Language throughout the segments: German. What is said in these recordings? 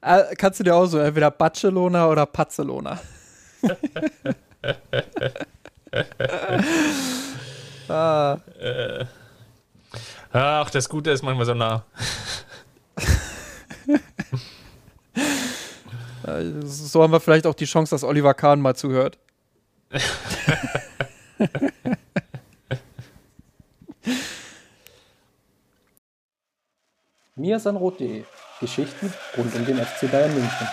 Äh, kannst du dir auch so, entweder Barcelona oder Barcelona. ah. Äh. Ach, das Gute ist manchmal so nah. so haben wir vielleicht auch die Chance, dass Oliver Kahn mal zuhört. miasanrot.de Geschichten rund um den FC Bayern München.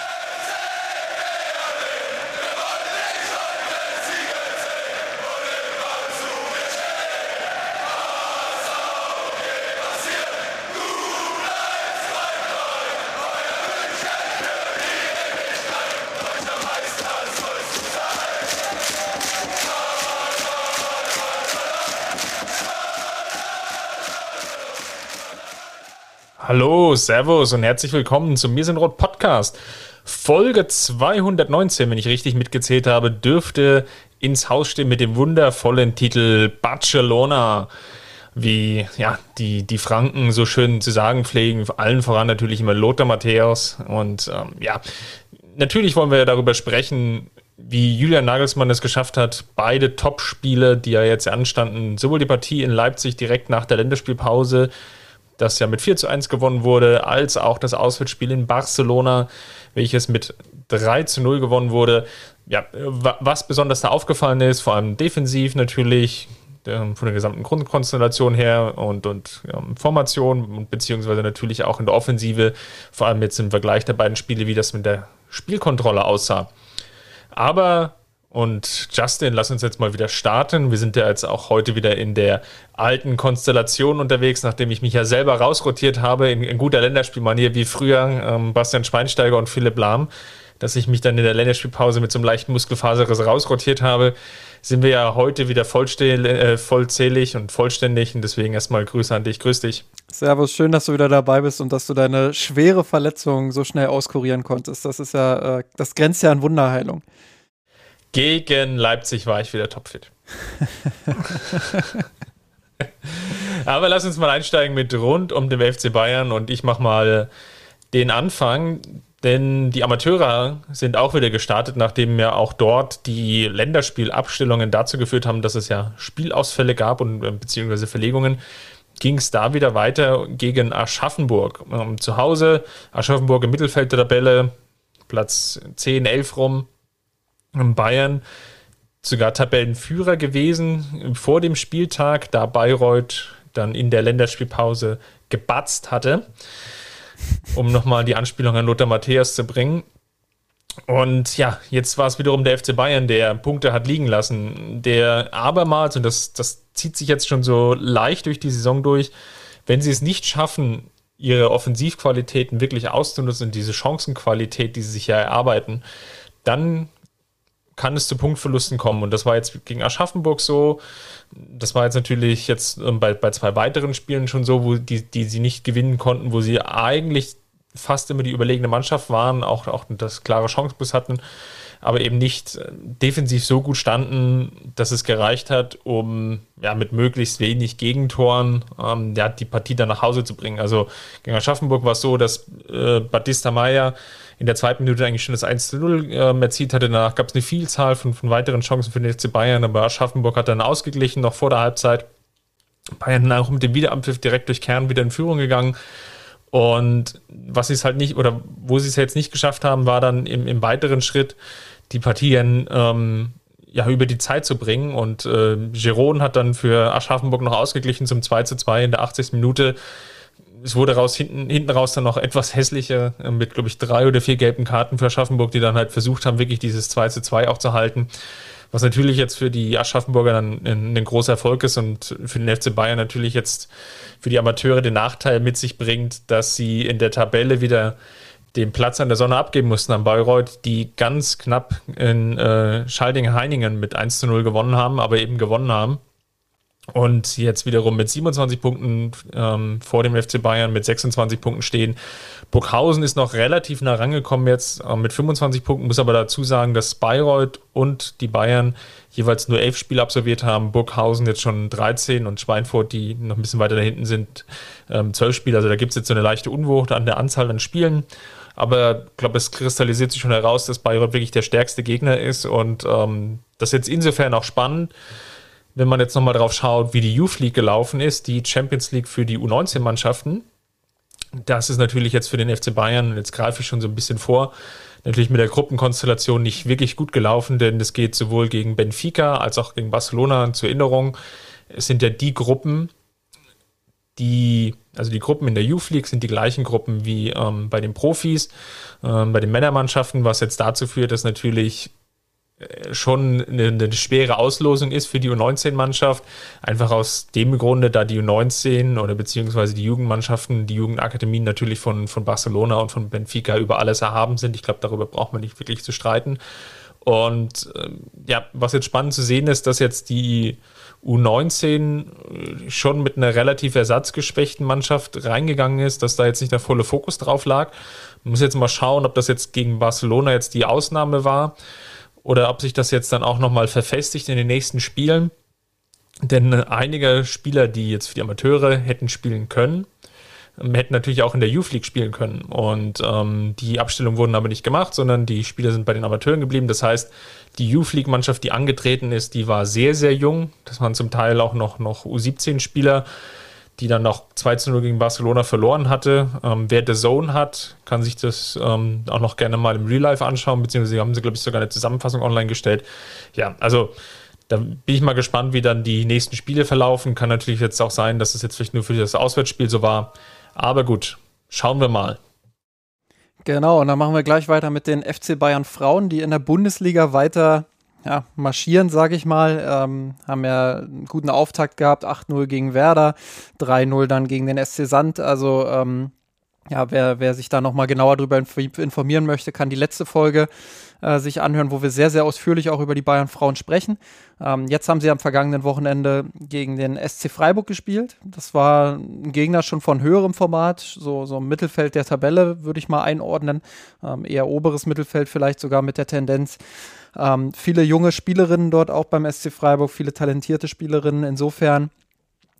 Hallo, Servus und herzlich willkommen zum Mir sind Rot Podcast. Folge 219, wenn ich richtig mitgezählt habe, dürfte ins Haus stehen mit dem wundervollen Titel Barcelona. Wie ja, die, die Franken so schön zu sagen pflegen, allen voran natürlich immer Lothar Matthäus. Und ähm, ja, natürlich wollen wir darüber sprechen, wie Julian Nagelsmann es geschafft hat, beide Top-Spiele, die ja jetzt anstanden, sowohl die Partie in Leipzig direkt nach der Länderspielpause, das ja mit 4 zu 1 gewonnen wurde, als auch das Auswärtsspiel in Barcelona, welches mit 3 zu 0 gewonnen wurde. Ja, was besonders da aufgefallen ist, vor allem defensiv natürlich, von der gesamten Grundkonstellation her und, und ja, Formation, beziehungsweise natürlich auch in der Offensive, vor allem jetzt im Vergleich der beiden Spiele, wie das mit der Spielkontrolle aussah. Aber und Justin, lass uns jetzt mal wieder starten. Wir sind ja jetzt auch heute wieder in der alten Konstellation unterwegs, nachdem ich mich ja selber rausrotiert habe, in, in guter Länderspielmanier wie früher ähm, Bastian Schweinsteiger und Philipp Lahm, dass ich mich dann in der Länderspielpause mit so einem leichten Muskelfaserriss rausrotiert habe, sind wir ja heute wieder äh, vollzählig und vollständig. Und deswegen erstmal Grüße an dich. Grüß dich. Servus, schön, dass du wieder dabei bist und dass du deine schwere Verletzung so schnell auskurieren konntest. Das ist ja, äh, das grenzt ja an Wunderheilung. Gegen Leipzig war ich wieder topfit. Aber lass uns mal einsteigen mit rund um den FC Bayern und ich mache mal den Anfang, denn die Amateure sind auch wieder gestartet, nachdem ja auch dort die Länderspielabstellungen dazu geführt haben, dass es ja Spielausfälle gab und äh, beziehungsweise Verlegungen. Ging es da wieder weiter gegen Aschaffenburg. Ähm, zu Hause, Aschaffenburg im Mittelfeld der Tabelle, Platz 10, 11 rum. Bayern sogar Tabellenführer gewesen vor dem Spieltag, da Bayreuth dann in der Länderspielpause gebatzt hatte, um nochmal die Anspielung an Lothar Matthäus zu bringen. Und ja, jetzt war es wiederum der FC Bayern, der Punkte hat liegen lassen, der abermals, und das, das zieht sich jetzt schon so leicht durch die Saison durch, wenn sie es nicht schaffen, ihre Offensivqualitäten wirklich auszunutzen und diese Chancenqualität, die sie sich ja erarbeiten, dann kann es zu Punktverlusten kommen. Und das war jetzt gegen Aschaffenburg so. Das war jetzt natürlich jetzt ähm, bei, bei zwei weiteren Spielen schon so, wo die, die sie nicht gewinnen konnten, wo sie eigentlich fast immer die überlegene Mannschaft waren, auch, auch das klare Chancebiss hatten, aber eben nicht äh, defensiv so gut standen, dass es gereicht hat, um ja, mit möglichst wenig Gegentoren ähm, ja, die Partie dann nach Hause zu bringen. Also gegen Aschaffenburg war es so, dass äh, Batista Meyer in der zweiten Minute eigentlich schon das 1 zu 0 äh, erzielt hatte. Danach gab es eine Vielzahl von, von weiteren Chancen für den FC Bayern, aber Aschaffenburg hat dann ausgeglichen, noch vor der Halbzeit. Bayern dann auch mit dem Wiederanpfiff direkt durch Kern wieder in Führung gegangen. Und was sie es halt nicht, oder wo sie es jetzt nicht geschafft haben, war dann im, im weiteren Schritt die Partien ähm, ja, über die Zeit zu bringen. Und äh, Giron hat dann für Aschaffenburg noch ausgeglichen zum 2 zu 2 in der 80. Minute es wurde raus, hinten, hinten raus dann noch etwas hässlicher, äh, mit, glaube ich, drei oder vier gelben Karten für Aschaffenburg, die dann halt versucht haben, wirklich dieses 2 zu 2 auch zu halten. Was natürlich jetzt für die Aschaffenburger dann ein, ein großer Erfolg ist und für den FC Bayern natürlich jetzt für die Amateure den Nachteil mit sich bringt, dass sie in der Tabelle wieder den Platz an der Sonne abgeben mussten an Bayreuth, die ganz knapp in äh, Schalding-Heiningen mit 1 zu 0 gewonnen haben, aber eben gewonnen haben. Und jetzt wiederum mit 27 Punkten ähm, vor dem FC Bayern mit 26 Punkten stehen. Burghausen ist noch relativ nah rangekommen jetzt äh, mit 25 Punkten, muss aber dazu sagen, dass Bayreuth und die Bayern jeweils nur elf Spiele absolviert haben. Burghausen jetzt schon 13 und Schweinfurt, die noch ein bisschen weiter da hinten sind, ähm, 12 Spiele. Also da gibt es jetzt so eine leichte Unwucht an der Anzahl an Spielen. Aber ich glaube, es kristallisiert sich schon heraus, dass Bayreuth wirklich der stärkste Gegner ist. Und ähm, das ist jetzt insofern auch spannend, wenn man jetzt nochmal drauf schaut, wie die Youth League gelaufen ist, die Champions League für die U19-Mannschaften. Das ist natürlich jetzt für den FC Bayern, jetzt greife ich schon so ein bisschen vor, natürlich mit der Gruppenkonstellation nicht wirklich gut gelaufen, denn es geht sowohl gegen Benfica als auch gegen Barcelona zur Erinnerung. Es sind ja die Gruppen, die, also die Gruppen in der Youth League sind die gleichen Gruppen wie ähm, bei den Profis, ähm, bei den Männermannschaften, was jetzt dazu führt, dass natürlich schon eine, eine, schwere Auslosung ist für die U19-Mannschaft. Einfach aus dem Grunde, da die U19 oder beziehungsweise die Jugendmannschaften, die Jugendakademien natürlich von, von Barcelona und von Benfica über alles erhaben sind. Ich glaube, darüber braucht man nicht wirklich zu streiten. Und ähm, ja, was jetzt spannend zu sehen ist, dass jetzt die U19 äh, schon mit einer relativ ersatzgeschwächten Mannschaft reingegangen ist, dass da jetzt nicht der volle Fokus drauf lag. Man muss jetzt mal schauen, ob das jetzt gegen Barcelona jetzt die Ausnahme war oder ob sich das jetzt dann auch nochmal verfestigt in den nächsten Spielen. Denn einige Spieler, die jetzt für die Amateure hätten spielen können, ähm, hätten natürlich auch in der Youth League spielen können. Und ähm, die Abstellungen wurden aber nicht gemacht, sondern die Spieler sind bei den Amateuren geblieben. Das heißt, die Youth League-Mannschaft, die angetreten ist, die war sehr, sehr jung. Das waren zum Teil auch noch, noch U17-Spieler, die dann noch 2 zu 0 gegen Barcelona verloren hatte. Ähm, wer The Zone hat, kann sich das ähm, auch noch gerne mal im Real Life anschauen, beziehungsweise haben sie, glaube ich, sogar eine Zusammenfassung online gestellt. Ja, also da bin ich mal gespannt, wie dann die nächsten Spiele verlaufen. Kann natürlich jetzt auch sein, dass es jetzt vielleicht nur für das Auswärtsspiel so war. Aber gut, schauen wir mal. Genau, und dann machen wir gleich weiter mit den FC Bayern Frauen, die in der Bundesliga weiter ja, marschieren, sage ich mal. Ähm, haben ja einen guten Auftakt gehabt, 8-0 gegen Werder, 3-0 dann gegen den SC Sand. Also ähm, ja, wer, wer sich da nochmal genauer darüber informieren möchte, kann die letzte Folge äh, sich anhören, wo wir sehr, sehr ausführlich auch über die Bayern Frauen sprechen. Ähm, jetzt haben sie am vergangenen Wochenende gegen den SC Freiburg gespielt. Das war ein Gegner schon von höherem Format, so, so im Mittelfeld der Tabelle würde ich mal einordnen. Ähm, eher oberes Mittelfeld vielleicht sogar mit der Tendenz. Ähm, viele junge Spielerinnen dort auch beim SC Freiburg, viele talentierte Spielerinnen. Insofern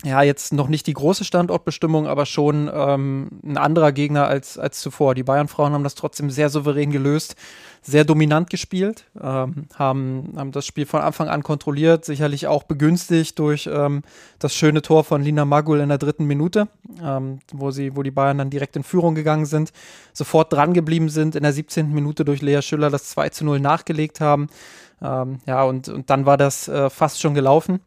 ja, jetzt noch nicht die große Standortbestimmung, aber schon ähm, ein anderer Gegner als, als zuvor. Die Bayern-Frauen haben das trotzdem sehr souverän gelöst, sehr dominant gespielt, ähm, haben, haben das Spiel von Anfang an kontrolliert, sicherlich auch begünstigt durch ähm, das schöne Tor von Lina Magul in der dritten Minute, ähm, wo, sie, wo die Bayern dann direkt in Führung gegangen sind, sofort dran geblieben sind, in der 17. Minute durch Lea Schüller das 2 zu 0 nachgelegt haben. Ähm, ja, und, und dann war das äh, fast schon gelaufen.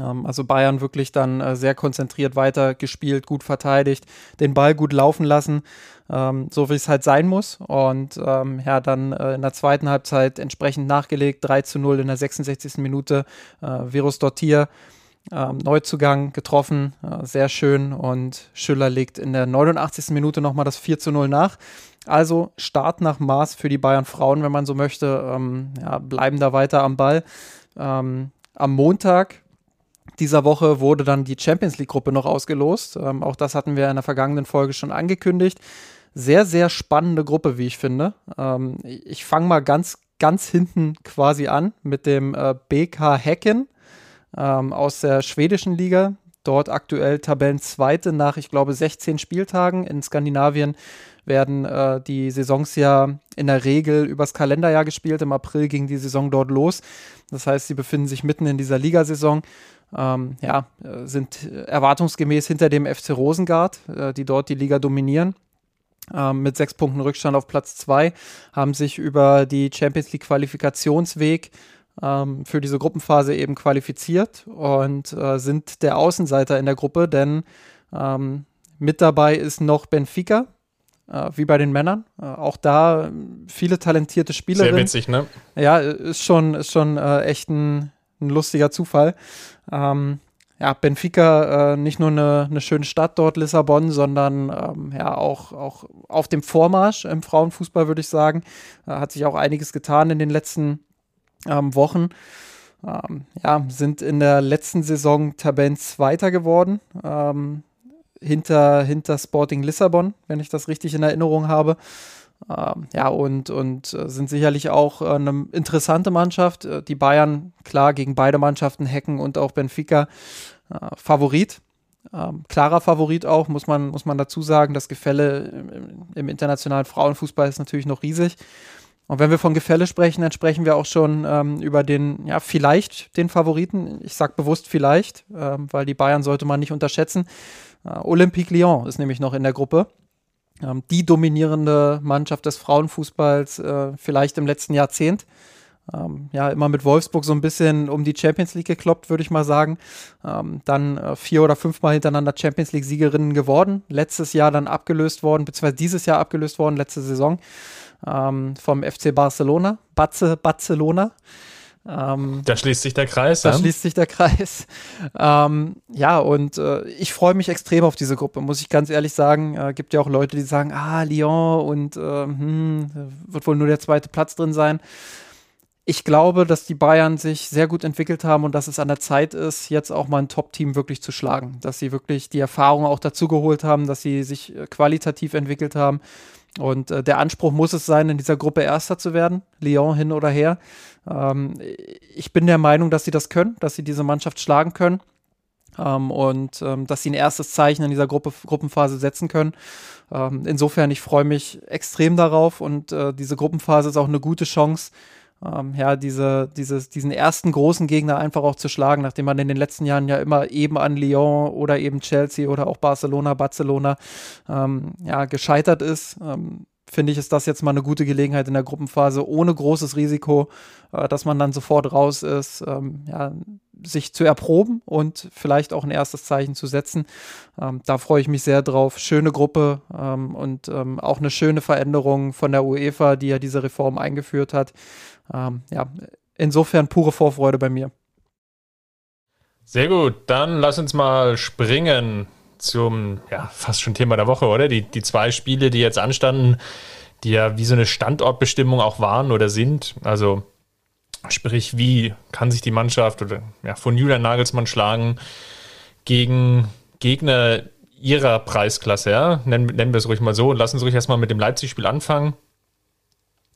Ähm, also Bayern wirklich dann äh, sehr konzentriert weiter gespielt, gut verteidigt, den Ball gut laufen lassen, ähm, so wie es halt sein muss. Und ähm, ja, dann äh, in der zweiten Halbzeit entsprechend nachgelegt, 3 zu 0 in der 66. Minute. Äh, Virus Dottier, ähm, Neuzugang getroffen, sehr schön. Und Schüller legt in der 89. Minute nochmal das 4 zu 0 nach. Also Start nach Maß für die Bayern Frauen, wenn man so möchte. Ja, bleiben da weiter am Ball. Am Montag dieser Woche wurde dann die Champions League-Gruppe noch ausgelost. Ähm, auch das hatten wir in der vergangenen Folge schon angekündigt. Sehr, sehr spannende Gruppe, wie ich finde. Ähm, ich fange mal ganz, ganz hinten quasi an mit dem äh, BK Häcken ähm, aus der schwedischen Liga. Dort aktuell Tabellenzweite nach, ich glaube, 16 Spieltagen. In Skandinavien werden äh, die Saisons ja in der Regel übers Kalenderjahr gespielt. Im April ging die Saison dort los. Das heißt, sie befinden sich mitten in dieser Ligasaison ähm, ja, äh, sind erwartungsgemäß hinter dem FC Rosengard, äh, die dort die Liga dominieren. Ähm, mit sechs Punkten Rückstand auf Platz zwei, haben sich über die Champions League Qualifikationsweg ähm, für diese Gruppenphase eben qualifiziert und äh, sind der Außenseiter in der Gruppe, denn ähm, mit dabei ist noch Benfica, äh, wie bei den Männern. Äh, auch da viele talentierte Spielerinnen. Sehr witzig, ne? Ja, ist schon, ist schon äh, echt ein, ein lustiger Zufall. Ähm, ja, Benfica äh, nicht nur eine, eine, schöne Stadt dort, Lissabon, sondern ähm, ja auch, auch auf dem Vormarsch im Frauenfußball, würde ich sagen. Äh, hat sich auch einiges getan in den letzten ähm, Wochen. Ähm, ja, sind in der letzten Saison Tabellenzweiter geworden. Ähm, hinter, hinter Sporting Lissabon, wenn ich das richtig in Erinnerung habe. Ähm, ja, und, und äh, sind sicherlich auch äh, eine interessante Mannschaft. Äh, die Bayern, klar, gegen beide Mannschaften, Hecken und auch Benfica, Favorit. Ähm, klarer Favorit auch, muss man, muss man dazu sagen. Das Gefälle im, im, internationalen Frauenfußball ist natürlich noch riesig. Und wenn wir von Gefälle sprechen, dann sprechen wir auch schon ähm, über den, ja, vielleicht den Favoriten. Ich sage bewusst vielleicht, ähm, weil die Bayern sollte man nicht unterschätzen. Äh, Olympique Lyon ist nämlich noch in der Gruppe. Ähm, die dominierende Mannschaft des Frauenfußballs äh, vielleicht im letzten Jahrzehnt. Ähm, ja, immer mit Wolfsburg so ein bisschen um die Champions League gekloppt, würde ich mal sagen. Ähm, dann äh, vier oder fünfmal hintereinander Champions League-Siegerinnen geworden. Letztes Jahr dann abgelöst worden, beziehungsweise dieses Jahr abgelöst worden, letzte Saison ähm, vom FC Barcelona, Batze Barcelona. Ähm, da schließt sich der Kreis. Da ja? schließt sich der Kreis. Ähm, ja, und äh, ich freue mich extrem auf diese Gruppe, muss ich ganz ehrlich sagen. Äh, gibt ja auch Leute, die sagen, ah, Lyon und äh, hm, wird wohl nur der zweite Platz drin sein. Ich glaube, dass die Bayern sich sehr gut entwickelt haben und dass es an der Zeit ist, jetzt auch mal ein Top-Team wirklich zu schlagen. Dass sie wirklich die Erfahrung auch dazu geholt haben, dass sie sich äh, qualitativ entwickelt haben und äh, der Anspruch muss es sein, in dieser Gruppe Erster zu werden, Lyon hin oder her. Ähm, ich bin der Meinung, dass sie das können, dass sie diese Mannschaft schlagen können ähm, und ähm, dass sie ein erstes Zeichen in dieser Gruppe, Gruppenphase setzen können. Ähm, insofern, ich freue mich extrem darauf und äh, diese Gruppenphase ist auch eine gute Chance, ähm, ja, diese, dieses, diesen ersten großen Gegner einfach auch zu schlagen, nachdem man in den letzten Jahren ja immer eben an Lyon oder eben Chelsea oder auch Barcelona, Barcelona ähm, ja, gescheitert ist. Ähm, finde ich, ist das jetzt mal eine gute Gelegenheit in der Gruppenphase, ohne großes Risiko, äh, dass man dann sofort raus ist, ähm, ja, sich zu erproben und vielleicht auch ein erstes Zeichen zu setzen. Ähm, da freue ich mich sehr drauf. Schöne Gruppe ähm, und ähm, auch eine schöne Veränderung von der UEFA, die ja diese Reform eingeführt hat ähm, ja, insofern pure Vorfreude bei mir. Sehr gut, dann lass uns mal springen zum, ja, fast schon Thema der Woche, oder? Die, die zwei Spiele, die jetzt anstanden, die ja wie so eine Standortbestimmung auch waren oder sind. Also, sprich, wie kann sich die Mannschaft oder ja, von Julian Nagelsmann schlagen gegen Gegner ihrer Preisklasse, ja? Nennen, nennen wir es ruhig mal so und lassen uns ruhig erstmal mit dem Leipzig-Spiel anfangen.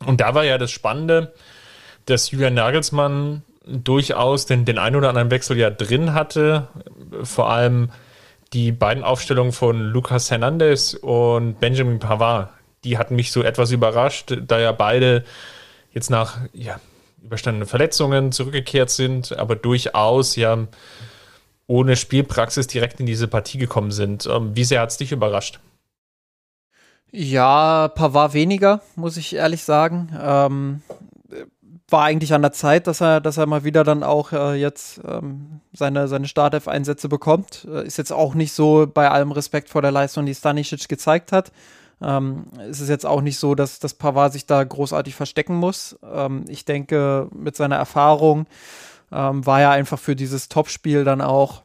Und da war ja das Spannende, dass Julian Nagelsmann durchaus den, den ein oder anderen Wechsel ja drin hatte. Vor allem die beiden Aufstellungen von Lucas Hernandez und Benjamin Pavard. Die hatten mich so etwas überrascht, da ja beide jetzt nach ja, überstandenen Verletzungen zurückgekehrt sind, aber durchaus ja ohne Spielpraxis direkt in diese Partie gekommen sind. Ähm, wie sehr hat es dich überrascht? Ja, Pavard weniger, muss ich ehrlich sagen. Ähm, war eigentlich an der Zeit, dass er, dass er mal wieder dann auch äh, jetzt ähm, seine, seine Startelf-Einsätze bekommt. Äh, ist jetzt auch nicht so bei allem Respekt vor der Leistung, die Stanisic gezeigt hat. Ähm, es ist jetzt auch nicht so, dass, dass Pavard sich da großartig verstecken muss. Ähm, ich denke, mit seiner Erfahrung ähm, war er einfach für dieses Topspiel dann auch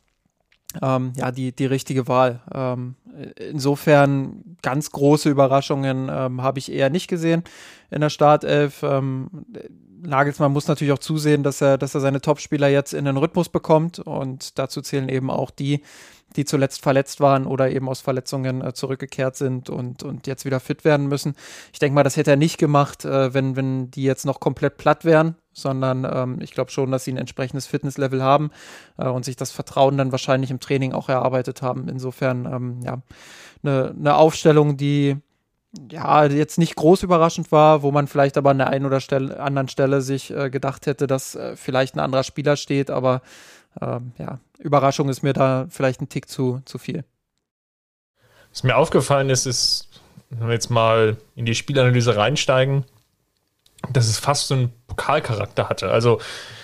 ähm, ja, die, die richtige Wahl. Ähm, insofern ganz große Überraschungen habe ich eher nicht gesehen in der Startelf. Nagelsmann muss natürlich auch zusehen, dass er, dass er seine Topspieler jetzt in den Rhythmus bekommt und dazu zählen eben auch die, die zuletzt verletzt waren oder eben aus Verletzungen äh, zurückgekehrt sind und, und jetzt wieder fit werden müssen. Ich denke mal, das hätte er nicht gemacht, äh, wenn, wenn die jetzt noch komplett platt wären, sondern ähm, ich glaube schon, dass sie ein entsprechendes Fitnesslevel haben äh, und sich das Vertrauen dann wahrscheinlich im Training auch erarbeitet haben. Insofern, ähm, ja, eine, eine Aufstellung, die ja, jetzt nicht groß überraschend war, wo man vielleicht aber an der einen oder Stelle, anderen Stelle sich äh, gedacht hätte, dass äh, vielleicht ein anderer Spieler steht, aber äh, ja, Überraschung ist mir da vielleicht ein Tick zu, zu viel. Was mir aufgefallen ist, ist, wenn wir jetzt mal in die Spielanalyse reinsteigen, dass es fast so einen Pokalcharakter hatte. Also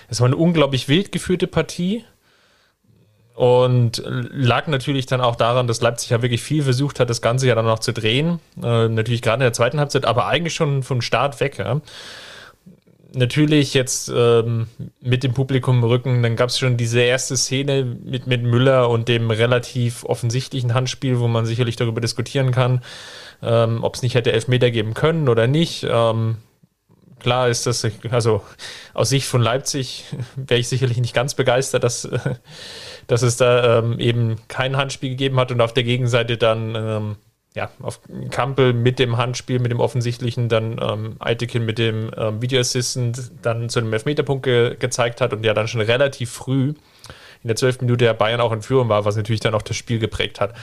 es war eine unglaublich wild geführte Partie und lag natürlich dann auch daran, dass Leipzig ja wirklich viel versucht hat, das Ganze ja dann noch zu drehen. Äh, natürlich gerade in der zweiten Halbzeit, aber eigentlich schon vom Start weg. Ja. Natürlich jetzt ähm, mit dem Publikum im Rücken, dann gab es schon diese erste Szene mit, mit Müller und dem relativ offensichtlichen Handspiel, wo man sicherlich darüber diskutieren kann, ähm, ob es nicht hätte Elfmeter geben können oder nicht. Ähm, klar ist das, also aus Sicht von Leipzig wäre ich sicherlich nicht ganz begeistert, dass, dass es da ähm, eben kein Handspiel gegeben hat und auf der Gegenseite dann ähm, ja, auf Kampel mit dem Handspiel, mit dem offensichtlichen, dann ähm, mit dem ähm, Video Assistant dann zu einem Elfmeterpunkt ge gezeigt hat und ja dann schon relativ früh in der 12. Minute der Bayern auch in Führung war, was natürlich dann auch das Spiel geprägt hat.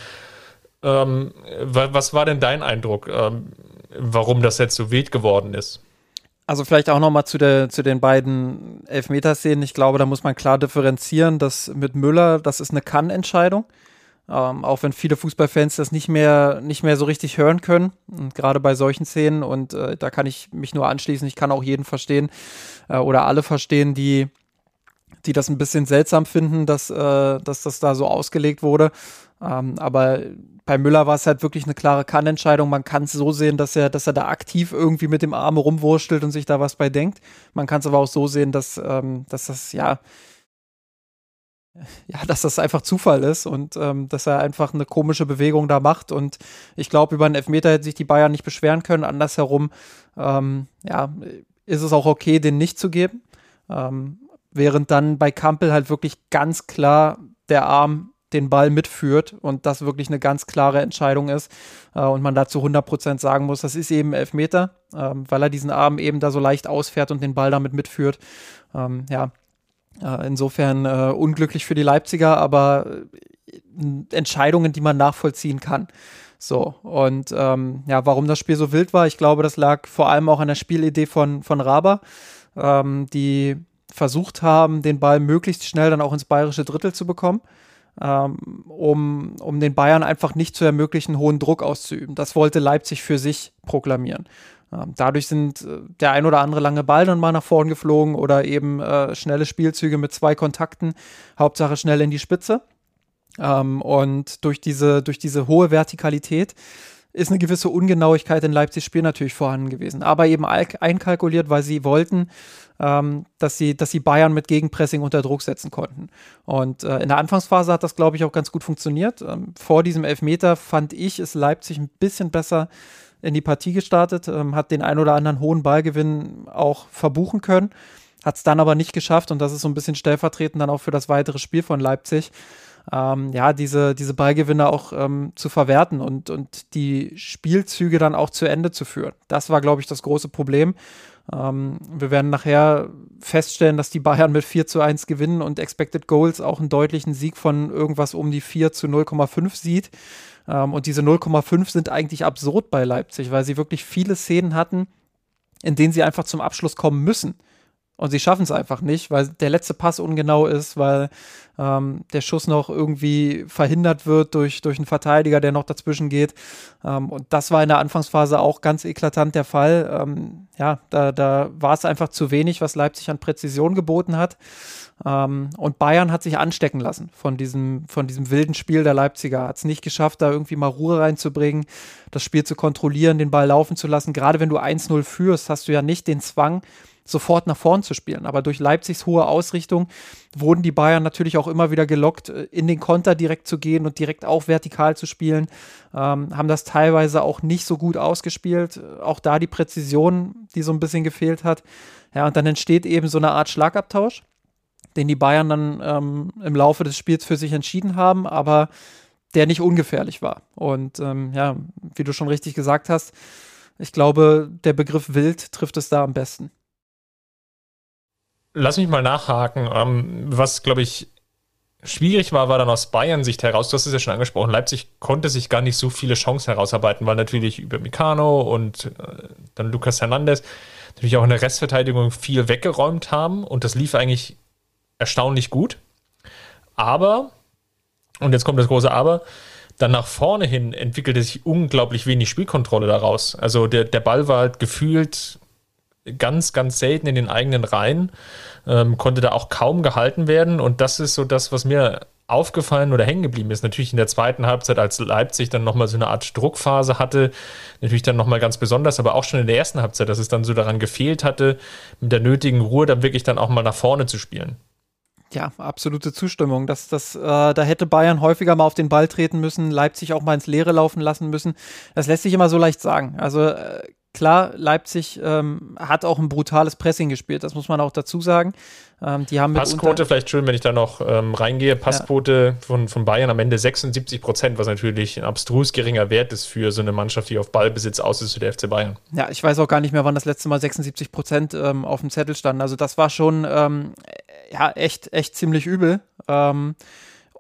Ähm, was war denn dein Eindruck, ähm, warum das jetzt so wild geworden ist? Also vielleicht auch nochmal zu, zu den beiden Elfmeterszenen. Ich glaube, da muss man klar differenzieren, dass mit Müller, das ist eine Kann-Entscheidung. Ähm, auch wenn viele Fußballfans das nicht mehr, nicht mehr so richtig hören können, gerade bei solchen Szenen. Und äh, da kann ich mich nur anschließen. Ich kann auch jeden verstehen äh, oder alle verstehen, die, die das ein bisschen seltsam finden, dass, äh, dass das da so ausgelegt wurde. Ähm, aber bei Müller war es halt wirklich eine klare Kannentscheidung. Man kann es so sehen, dass er, dass er da aktiv irgendwie mit dem Arm rumwurstelt und sich da was bei denkt. Man kann es aber auch so sehen, dass, ähm, dass das ja ja, dass das einfach Zufall ist und ähm, dass er einfach eine komische Bewegung da macht. Und ich glaube, über einen Elfmeter hätten sich die Bayern nicht beschweren können. Andersherum, ähm, ja, ist es auch okay, den nicht zu geben. Ähm, während dann bei Kampel halt wirklich ganz klar der Arm den Ball mitführt und das wirklich eine ganz klare Entscheidung ist äh, und man dazu 100% sagen muss, das ist eben Elfmeter, äh, weil er diesen Arm eben da so leicht ausfährt und den Ball damit mitführt. Ähm, ja, äh, insofern äh, unglücklich für die Leipziger, aber äh, Entscheidungen, die man nachvollziehen kann. So, und ähm, ja, warum das Spiel so wild war, ich glaube, das lag vor allem auch an der Spielidee von, von Raber, ähm, die versucht haben, den Ball möglichst schnell dann auch ins bayerische Drittel zu bekommen ähm, um, um den Bayern einfach nicht zu ermöglichen, hohen Druck auszuüben. Das wollte Leipzig für sich proklamieren. Ähm, dadurch sind äh, der ein oder andere lange Ball dann mal nach vorn geflogen oder eben äh, schnelle Spielzüge mit zwei Kontakten, Hauptsache schnell in die Spitze. Ähm, und durch diese, durch diese hohe Vertikalität ist eine gewisse Ungenauigkeit in Leipzigs Spiel natürlich vorhanden gewesen, aber eben einkalkuliert, weil sie wollten, ähm, dass, sie, dass sie Bayern mit Gegenpressing unter Druck setzen konnten. Und äh, in der Anfangsphase hat das, glaube ich, auch ganz gut funktioniert. Ähm, vor diesem Elfmeter fand ich, ist Leipzig ein bisschen besser in die Partie gestartet, ähm, hat den ein oder anderen hohen Ballgewinn auch verbuchen können, hat es dann aber nicht geschafft und das ist so ein bisschen stellvertretend dann auch für das weitere Spiel von Leipzig ähm, ja, diese, diese Ballgewinne auch ähm, zu verwerten und, und die Spielzüge dann auch zu Ende zu führen. Das war, glaube ich, das große Problem. Ähm, wir werden nachher feststellen, dass die Bayern mit 4 zu 1 gewinnen und Expected Goals auch einen deutlichen Sieg von irgendwas um die 4 zu 0,5 sieht. Ähm, und diese 0,5 sind eigentlich absurd bei Leipzig, weil sie wirklich viele Szenen hatten, in denen sie einfach zum Abschluss kommen müssen. Und sie schaffen es einfach nicht, weil der letzte Pass ungenau ist, weil ähm, der Schuss noch irgendwie verhindert wird durch, durch einen Verteidiger, der noch dazwischen geht. Ähm, und das war in der Anfangsphase auch ganz eklatant der Fall. Ähm, ja, da, da war es einfach zu wenig, was Leipzig an Präzision geboten hat. Ähm, und Bayern hat sich anstecken lassen von diesem, von diesem wilden Spiel der Leipziger. Hat es nicht geschafft, da irgendwie mal Ruhe reinzubringen, das Spiel zu kontrollieren, den Ball laufen zu lassen. Gerade wenn du 1-0 führst, hast du ja nicht den Zwang, sofort nach vorn zu spielen. Aber durch Leipzigs hohe Ausrichtung wurden die Bayern natürlich auch immer wieder gelockt, äh, in den Konter direkt zu gehen und direkt auch vertikal zu spielen. Ähm, haben das teilweise auch nicht so gut ausgespielt. Auch da die Präzision, die so ein bisschen gefehlt hat. Ja, und dann entsteht eben so eine Art Schlagabtausch, den die Bayern dann ähm, im Laufe des Spiels für sich entschieden haben, aber der nicht ungefährlich war. Und ähm, ja, wie du schon richtig gesagt hast, ich glaube, der Begriff wild trifft es da am besten. Lass mich mal nachhaken. Ähm, was, glaube ich, schwierig war, war dann aus Bayern-Sicht heraus, du hast es ja schon angesprochen, Leipzig konnte sich gar nicht so viele Chancen herausarbeiten, weil natürlich über Mikano und äh, dann Lucas Hernandez natürlich auch in der Restverteidigung viel weggeräumt haben und das lief eigentlich erstaunlich gut. Aber, und jetzt kommt das große Aber, dann nach vorne hin entwickelte sich unglaublich wenig Spielkontrolle daraus. Also der, der Ball war halt gefühlt ganz, ganz selten in den eigenen Reihen, ähm, konnte da auch kaum gehalten werden. Und das ist so das, was mir aufgefallen oder hängen geblieben ist. Natürlich in der zweiten Halbzeit, als Leipzig dann nochmal so eine Art Druckphase hatte, natürlich dann nochmal ganz besonders, aber auch schon in der ersten Halbzeit, dass es dann so daran gefehlt hatte, mit der nötigen Ruhe dann wirklich dann auch mal nach vorne zu spielen. Ja, absolute Zustimmung. Das, das, äh, da hätte Bayern häufiger mal auf den Ball treten müssen, Leipzig auch mal ins Leere laufen lassen müssen. Das lässt sich immer so leicht sagen. Also äh, klar, Leipzig ähm, hat auch ein brutales Pressing gespielt, das muss man auch dazu sagen. Ähm, die haben Passquote, vielleicht schön, wenn ich da noch ähm, reingehe, Passquote ja. von, von Bayern am Ende 76 Prozent, was natürlich ein abstrus geringer Wert ist für so eine Mannschaft, die auf Ballbesitz aus ist, für der FC Bayern. Ja, ich weiß auch gar nicht mehr, wann das letzte Mal 76 Prozent ähm, auf dem Zettel standen. Also das war schon ähm, ja, echt, echt ziemlich übel. Ähm,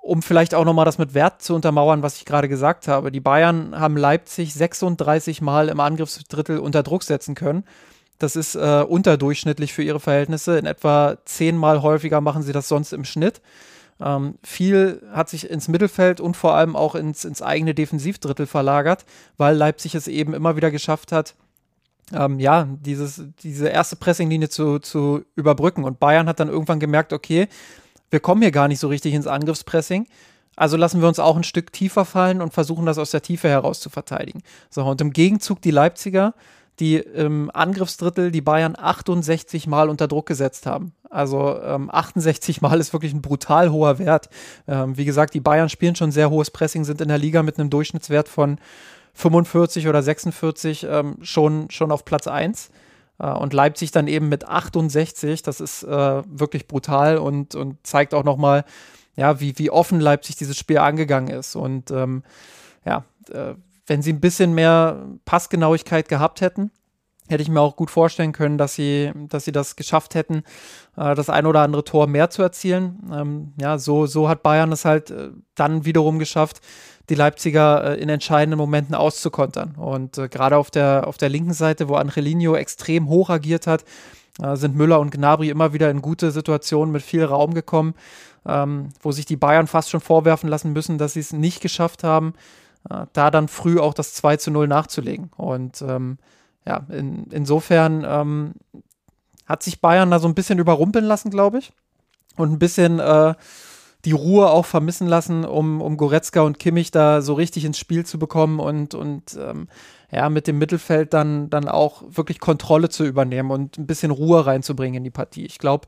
um vielleicht auch nochmal das mit Wert zu untermauern, was ich gerade gesagt habe. Die Bayern haben Leipzig 36 Mal im Angriffsdrittel unter Druck setzen können. Das ist äh, unterdurchschnittlich für ihre Verhältnisse. In etwa zehnmal häufiger machen sie das sonst im Schnitt. Ähm, viel hat sich ins Mittelfeld und vor allem auch ins, ins eigene Defensivdrittel verlagert, weil Leipzig es eben immer wieder geschafft hat, ähm, ja, dieses, diese erste Pressinglinie zu, zu überbrücken. Und Bayern hat dann irgendwann gemerkt, okay, wir kommen hier gar nicht so richtig ins Angriffspressing. Also lassen wir uns auch ein Stück tiefer fallen und versuchen das aus der Tiefe heraus zu verteidigen. So, und im Gegenzug die Leipziger, die im Angriffsdrittel die Bayern 68 Mal unter Druck gesetzt haben. Also ähm, 68 Mal ist wirklich ein brutal hoher Wert. Ähm, wie gesagt, die Bayern spielen schon sehr hohes Pressing, sind in der Liga mit einem Durchschnittswert von 45 oder 46 ähm, schon, schon auf Platz 1. Äh, und Leipzig dann eben mit 68, das ist äh, wirklich brutal und, und zeigt auch nochmal, ja, wie, wie offen Leipzig dieses Spiel angegangen ist. Und ähm, ja, äh, wenn sie ein bisschen mehr Passgenauigkeit gehabt hätten, hätte ich mir auch gut vorstellen können, dass sie, dass sie das geschafft hätten, äh, das ein oder andere Tor mehr zu erzielen. Ähm, ja, so, so hat Bayern es halt äh, dann wiederum geschafft, die Leipziger äh, in entscheidenden Momenten auszukontern. Und äh, gerade auf der, auf der linken Seite, wo Angelino extrem hoch agiert hat, äh, sind Müller und Gnabry immer wieder in gute Situationen mit viel Raum gekommen, ähm, wo sich die Bayern fast schon vorwerfen lassen müssen, dass sie es nicht geschafft haben, da dann früh auch das 2 zu 0 nachzulegen. Und ähm, ja, in, insofern ähm, hat sich Bayern da so ein bisschen überrumpeln lassen, glaube ich. Und ein bisschen äh, die Ruhe auch vermissen lassen, um, um Goretzka und Kimmich da so richtig ins Spiel zu bekommen und, und ähm, ja, mit dem Mittelfeld dann, dann auch wirklich Kontrolle zu übernehmen und ein bisschen Ruhe reinzubringen in die Partie. Ich glaube,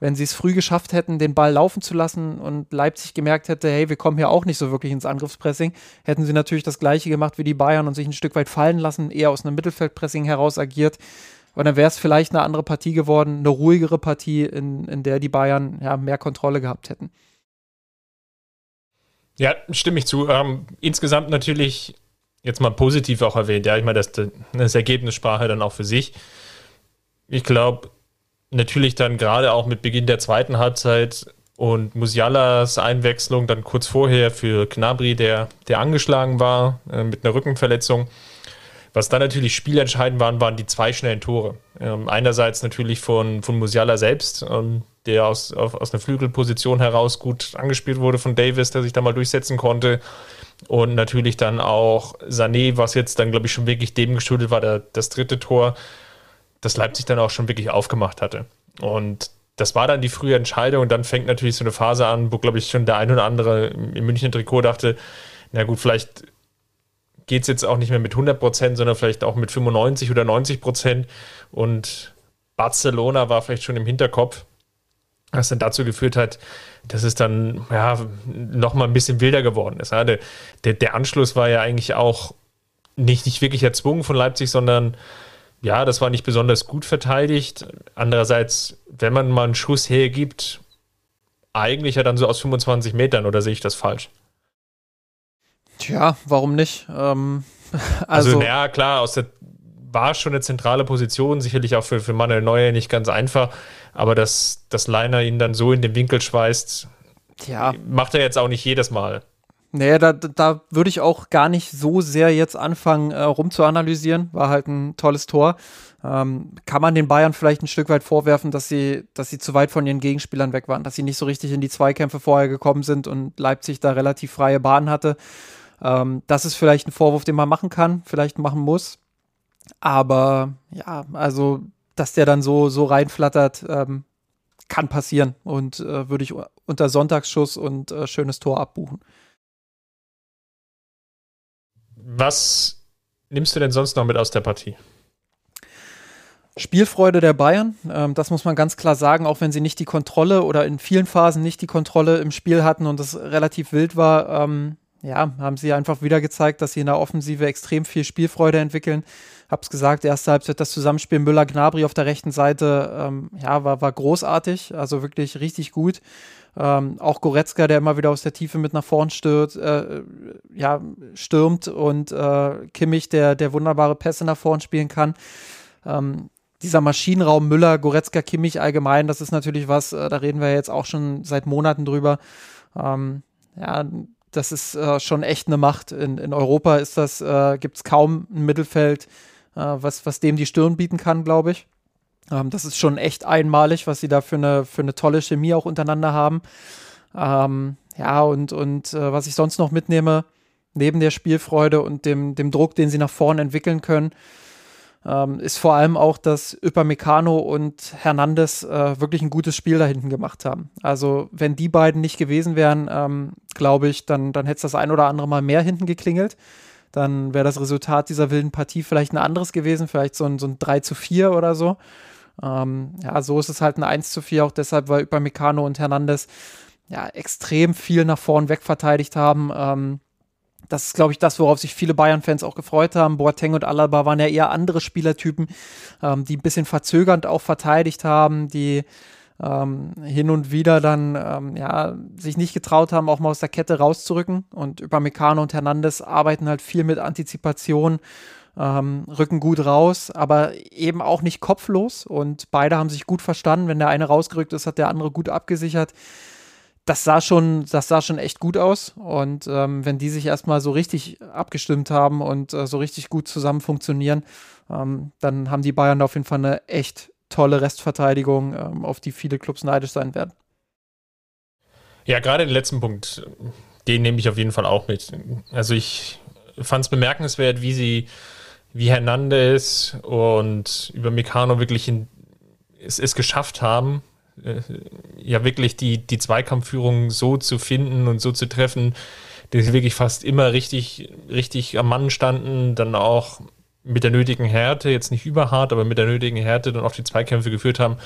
wenn sie es früh geschafft hätten, den Ball laufen zu lassen und Leipzig gemerkt hätte, hey, wir kommen hier auch nicht so wirklich ins Angriffspressing, hätten sie natürlich das gleiche gemacht wie die Bayern und sich ein Stück weit fallen lassen, eher aus einem Mittelfeldpressing heraus agiert. Und dann wäre es vielleicht eine andere Partie geworden, eine ruhigere Partie, in, in der die Bayern ja, mehr Kontrolle gehabt hätten. Ja, stimme ich zu. Ähm, insgesamt natürlich jetzt mal positiv auch erwähnt. Ja, ich meine, das, das Ergebnis sprach ja dann auch für sich. Ich glaube, natürlich dann gerade auch mit Beginn der zweiten Halbzeit und Musialas Einwechslung dann kurz vorher für Knabri, der, der angeschlagen war äh, mit einer Rückenverletzung. Was dann natürlich spielentscheidend waren, waren die zwei schnellen Tore. Ähm, einerseits natürlich von, von Musiala selbst, ähm, der aus, auf, aus einer Flügelposition heraus gut angespielt wurde von Davis, der sich da mal durchsetzen konnte. Und natürlich dann auch Sané, was jetzt dann, glaube ich, schon wirklich dem geschuldet war, der, das dritte Tor, das Leipzig dann auch schon wirklich aufgemacht hatte. Und das war dann die frühe Entscheidung und dann fängt natürlich so eine Phase an, wo, glaube ich, schon der ein oder andere im München Trikot dachte, na gut, vielleicht geht es jetzt auch nicht mehr mit 100 Prozent, sondern vielleicht auch mit 95 oder 90 Prozent. Und Barcelona war vielleicht schon im Hinterkopf was dann dazu geführt hat, dass es dann ja nochmal ein bisschen wilder geworden ist. Ja, der, der, der, Anschluss war ja eigentlich auch nicht, nicht wirklich erzwungen von Leipzig, sondern ja, das war nicht besonders gut verteidigt. Andererseits, wenn man mal einen Schuss hergibt, eigentlich ja dann so aus 25 Metern, oder sehe ich das falsch? Tja, warum nicht? Ähm, also, also, ja, klar, aus der war schon eine zentrale Position, sicherlich auch für, für Manuel Neuer nicht ganz einfach, aber dass, dass Leiner ihn dann so in den Winkel schweißt, ja. macht er jetzt auch nicht jedes Mal. Naja, da, da würde ich auch gar nicht so sehr jetzt anfangen, äh, rumzuanalysieren. War halt ein tolles Tor. Ähm, kann man den Bayern vielleicht ein Stück weit vorwerfen, dass sie, dass sie zu weit von ihren Gegenspielern weg waren, dass sie nicht so richtig in die Zweikämpfe vorher gekommen sind und Leipzig da relativ freie Bahn hatte. Ähm, das ist vielleicht ein Vorwurf, den man machen kann, vielleicht machen muss. Aber ja, also, dass der dann so, so reinflattert, ähm, kann passieren. Und äh, würde ich unter Sonntagsschuss und äh, schönes Tor abbuchen. Was nimmst du denn sonst noch mit aus der Partie? Spielfreude der Bayern, ähm, das muss man ganz klar sagen, auch wenn sie nicht die Kontrolle oder in vielen Phasen nicht die Kontrolle im Spiel hatten und es relativ wild war, ähm, ja, haben sie einfach wieder gezeigt, dass sie in der Offensive extrem viel Spielfreude entwickeln. Hab's gesagt, erste Halbzeit das Zusammenspiel Müller-Gnabry auf der rechten Seite, ähm, ja, war, war großartig, also wirklich richtig gut. Ähm, auch Goretzka, der immer wieder aus der Tiefe mit nach vorn stört, äh, ja, stürmt und äh, Kimmich, der, der wunderbare Pässe nach vorn spielen kann. Ähm, dieser Maschinenraum Müller, Goretzka, Kimmich allgemein, das ist natürlich was, äh, da reden wir jetzt auch schon seit Monaten drüber. Ähm, ja, das ist äh, schon echt eine Macht. In, in Europa ist das, äh, gibt es kaum ein Mittelfeld, äh, was, was dem die Stirn bieten kann, glaube ich. Ähm, das ist schon echt einmalig, was sie da für eine, für eine tolle Chemie auch untereinander haben. Ähm, ja, und, und äh, was ich sonst noch mitnehme, neben der Spielfreude und dem, dem Druck, den sie nach vorne entwickeln können, ähm, ist vor allem auch, dass Upamecano und Hernandez äh, wirklich ein gutes Spiel da hinten gemacht haben. Also wenn die beiden nicht gewesen wären, ähm, glaube ich, dann, dann hätte es das ein oder andere Mal mehr hinten geklingelt. Dann wäre das Resultat dieser wilden Partie vielleicht ein anderes gewesen, vielleicht so ein, so ein 3 zu 4 oder so. Ähm, ja, so ist es halt ein 1 zu 4, auch deshalb, weil Upamecano und Hernandez ja extrem viel nach vorn weg verteidigt haben. Das ist, glaube ich, das, worauf sich viele Bayern-Fans auch gefreut haben. Boateng und Alaba waren ja eher andere Spielertypen, ähm, die ein bisschen verzögernd auch verteidigt haben, die ähm, hin und wieder dann ähm, ja, sich nicht getraut haben, auch mal aus der Kette rauszurücken. Und über Meccano und Hernandez arbeiten halt viel mit Antizipation, ähm, rücken gut raus, aber eben auch nicht kopflos. Und beide haben sich gut verstanden. Wenn der eine rausgerückt ist, hat der andere gut abgesichert das sah schon, das sah schon echt gut aus. Und ähm, wenn die sich erstmal so richtig abgestimmt haben und äh, so richtig gut zusammen funktionieren, ähm, dann haben die Bayern auf jeden Fall eine echt tolle Restverteidigung, ähm, auf die viele Clubs neidisch sein werden. Ja, gerade den letzten Punkt, den nehme ich auf jeden Fall auch mit. Also ich fand es bemerkenswert, wie sie, wie Hernandez und über Meccano wirklich in, es, es geschafft haben, ja wirklich die, die Zweikampfführung so zu finden und so zu treffen, dass sie wirklich fast immer richtig, richtig am Mann standen, dann auch mit der nötigen Härte, jetzt nicht überhart, aber mit der nötigen Härte dann auch die Zweikämpfe geführt haben.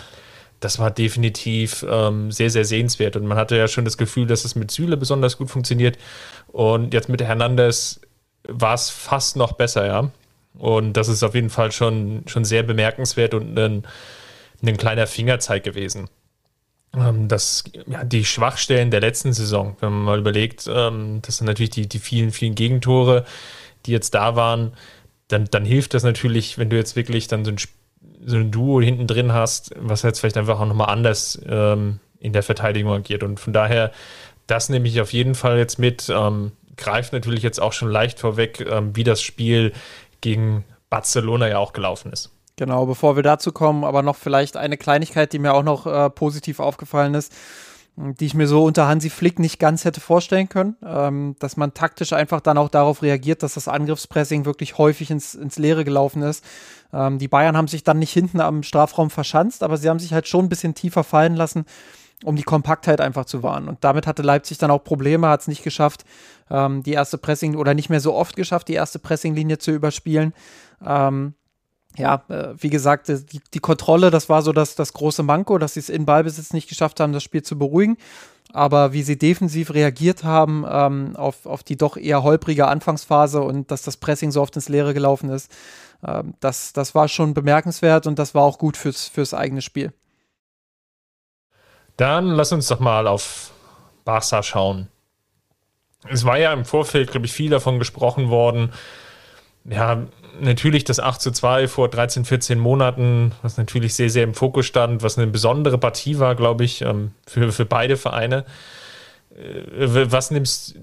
Das war definitiv ähm, sehr, sehr sehenswert. Und man hatte ja schon das Gefühl, dass es mit Süle besonders gut funktioniert. Und jetzt mit Hernandez war es fast noch besser, ja. Und das ist auf jeden Fall schon, schon sehr bemerkenswert und ein, ein kleiner Fingerzeig gewesen. Ähm, das, ja, die Schwachstellen der letzten Saison, wenn man mal überlegt, ähm, das sind natürlich die, die vielen, vielen Gegentore, die jetzt da waren, dann, dann hilft das natürlich, wenn du jetzt wirklich dann so ein, so ein Duo hinten drin hast, was jetzt vielleicht einfach auch nochmal anders ähm, in der Verteidigung agiert. Und von daher, das nehme ich auf jeden Fall jetzt mit. Ähm, greift natürlich jetzt auch schon leicht vorweg, ähm, wie das Spiel gegen Barcelona ja auch gelaufen ist. Genau, bevor wir dazu kommen, aber noch vielleicht eine Kleinigkeit, die mir auch noch äh, positiv aufgefallen ist, die ich mir so unter Hansi Flick nicht ganz hätte vorstellen können, ähm, dass man taktisch einfach dann auch darauf reagiert, dass das Angriffspressing wirklich häufig ins, ins Leere gelaufen ist. Ähm, die Bayern haben sich dann nicht hinten am Strafraum verschanzt, aber sie haben sich halt schon ein bisschen tiefer fallen lassen, um die Kompaktheit einfach zu wahren. Und damit hatte Leipzig dann auch Probleme, hat es nicht geschafft, ähm, die erste Pressing oder nicht mehr so oft geschafft, die erste Pressinglinie zu überspielen. Ähm, ja, äh, wie gesagt, die, die Kontrolle, das war so das, das große Manko, dass sie es in Ballbesitz nicht geschafft haben, das Spiel zu beruhigen. Aber wie sie defensiv reagiert haben ähm, auf, auf die doch eher holprige Anfangsphase und dass das Pressing so oft ins Leere gelaufen ist, ähm, das, das war schon bemerkenswert und das war auch gut fürs, fürs eigene Spiel. Dann lass uns doch mal auf Barca schauen. Es war ja im Vorfeld, glaube ich, viel davon gesprochen worden. Ja, natürlich das 8 zu 2 vor 13, 14 Monaten, was natürlich sehr, sehr im Fokus stand, was eine besondere Partie war, glaube ich, ähm, für, für beide Vereine. Äh, was nimmst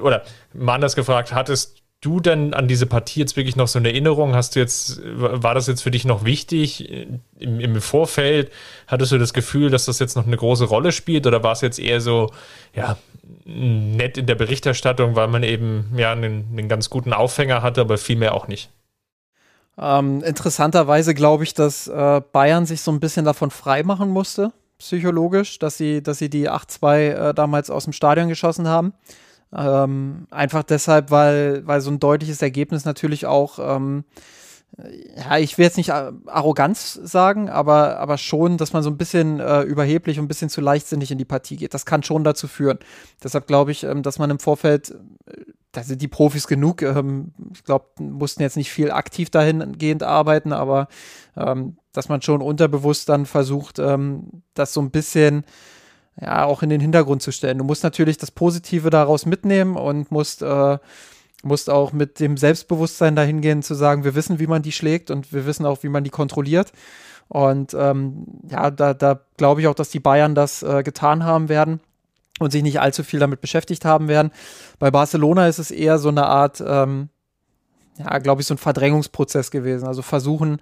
oder mal anders gefragt, hattest du denn an diese Partie jetzt wirklich noch so eine Erinnerung? Hast du jetzt, war das jetzt für dich noch wichtig im, im Vorfeld? Hattest du das Gefühl, dass das jetzt noch eine große Rolle spielt oder war es jetzt eher so, ja, nett in der Berichterstattung, weil man eben ja einen, einen ganz guten Aufhänger hatte, aber viel mehr auch nicht? Ähm, interessanterweise glaube ich, dass äh, Bayern sich so ein bisschen davon freimachen musste, psychologisch, dass sie, dass sie die 8-2 äh, damals aus dem Stadion geschossen haben. Ähm, einfach deshalb, weil, weil so ein deutliches Ergebnis natürlich auch, ähm, ja, ich will jetzt nicht Arroganz sagen, aber, aber schon, dass man so ein bisschen äh, überheblich und ein bisschen zu leichtsinnig in die Partie geht. Das kann schon dazu führen. Deshalb glaube ich, ähm, dass man im Vorfeld, äh, da sind die Profis genug, ähm, ich glaube, mussten jetzt nicht viel aktiv dahingehend arbeiten, aber ähm, dass man schon unterbewusst dann versucht, ähm, das so ein bisschen ja, auch in den Hintergrund zu stellen. Du musst natürlich das Positive daraus mitnehmen und musst, äh, musst auch mit dem Selbstbewusstsein dahin gehen, zu sagen, wir wissen, wie man die schlägt und wir wissen auch, wie man die kontrolliert. Und ähm, ja, da, da glaube ich auch, dass die Bayern das äh, getan haben werden und sich nicht allzu viel damit beschäftigt haben werden. Bei Barcelona ist es eher so eine Art, ähm, ja, glaube ich, so ein Verdrängungsprozess gewesen. Also versuchen,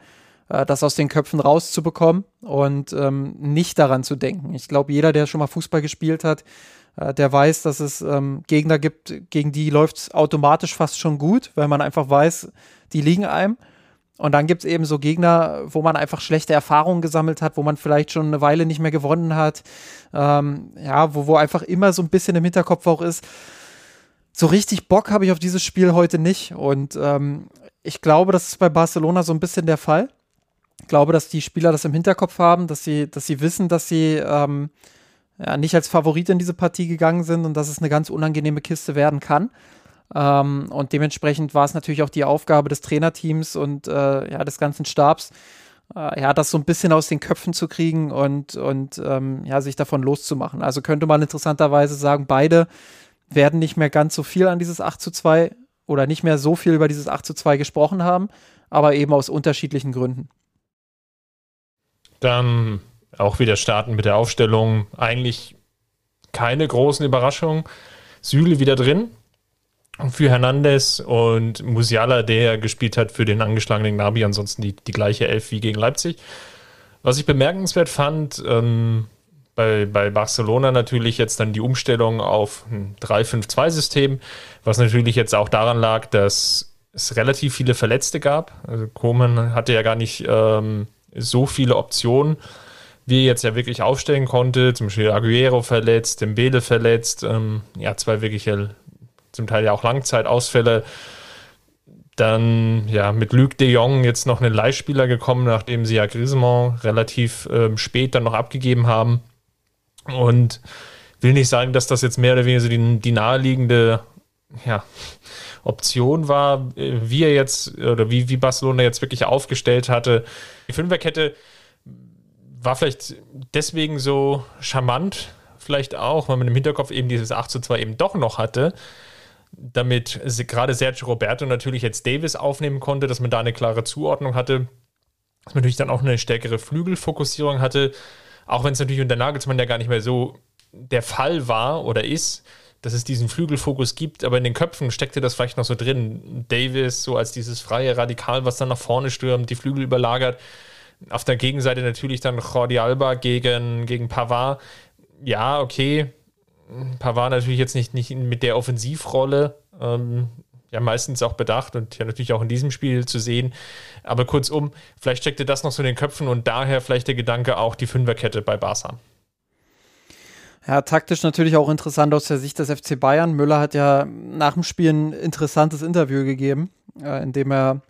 äh, das aus den Köpfen rauszubekommen und ähm, nicht daran zu denken. Ich glaube, jeder, der schon mal Fußball gespielt hat, der weiß, dass es ähm, Gegner gibt, gegen die läuft es automatisch fast schon gut, weil man einfach weiß, die liegen einem. Und dann gibt es eben so Gegner, wo man einfach schlechte Erfahrungen gesammelt hat, wo man vielleicht schon eine Weile nicht mehr gewonnen hat. Ähm, ja, wo, wo einfach immer so ein bisschen im Hinterkopf auch ist. So richtig Bock habe ich auf dieses Spiel heute nicht. Und ähm, ich glaube, das ist bei Barcelona so ein bisschen der Fall. Ich glaube, dass die Spieler das im Hinterkopf haben, dass sie, dass sie wissen, dass sie ähm, ja, nicht als Favorit in diese Partie gegangen sind und dass es eine ganz unangenehme Kiste werden kann. Ähm, und dementsprechend war es natürlich auch die Aufgabe des Trainerteams und äh, ja, des ganzen Stabs, äh, ja, das so ein bisschen aus den Köpfen zu kriegen und, und ähm, ja, sich davon loszumachen. Also könnte man interessanterweise sagen, beide werden nicht mehr ganz so viel an dieses 8 zu 2 oder nicht mehr so viel über dieses 8 zu 2 gesprochen haben, aber eben aus unterschiedlichen Gründen. Dann auch wieder starten mit der Aufstellung. Eigentlich keine großen Überraschungen. Süle wieder drin für Hernandez und Musiala, der gespielt hat für den angeschlagenen Nabi, ansonsten die, die gleiche Elf wie gegen Leipzig. Was ich bemerkenswert fand, ähm, bei, bei Barcelona natürlich jetzt dann die Umstellung auf ein 3-5-2-System, was natürlich jetzt auch daran lag, dass es relativ viele Verletzte gab. Also Koman hatte ja gar nicht ähm, so viele Optionen wie er jetzt ja wirklich aufstellen konnte. Zum Beispiel Aguero verletzt, Dembele verletzt, ähm, ja, zwei wirkliche, zum Teil ja auch Langzeitausfälle. Dann ja mit Luc de Jong jetzt noch einen Leihspieler gekommen, nachdem sie ja Griezmann relativ ähm, spät dann noch abgegeben haben. Und will nicht sagen, dass das jetzt mehr oder weniger so die, die naheliegende ja, Option war, äh, wie er jetzt oder wie, wie Barcelona jetzt wirklich aufgestellt hatte. Die Fünferkette war vielleicht deswegen so charmant, vielleicht auch, weil man im Hinterkopf eben dieses 8 zu 2 eben doch noch hatte, damit gerade Sergio Roberto natürlich jetzt Davis aufnehmen konnte, dass man da eine klare Zuordnung hatte, dass man natürlich dann auch eine stärkere Flügelfokussierung hatte, auch wenn es natürlich unter Nagelsmann ja gar nicht mehr so der Fall war oder ist, dass es diesen Flügelfokus gibt, aber in den Köpfen steckte das vielleicht noch so drin. Davis so als dieses freie Radikal, was dann nach vorne stürmt, die Flügel überlagert. Auf der Gegenseite natürlich dann Jordi Alba gegen, gegen Pavard. Ja, okay. Pavard natürlich jetzt nicht, nicht mit der Offensivrolle. Ähm, ja, meistens auch bedacht und ja natürlich auch in diesem Spiel zu sehen. Aber kurzum, vielleicht steckte das noch so in den Köpfen und daher vielleicht der Gedanke auch die Fünferkette bei Barca. Ja, taktisch natürlich auch interessant aus der Sicht des FC Bayern. Müller hat ja nach dem Spiel ein interessantes Interview gegeben, äh, in dem er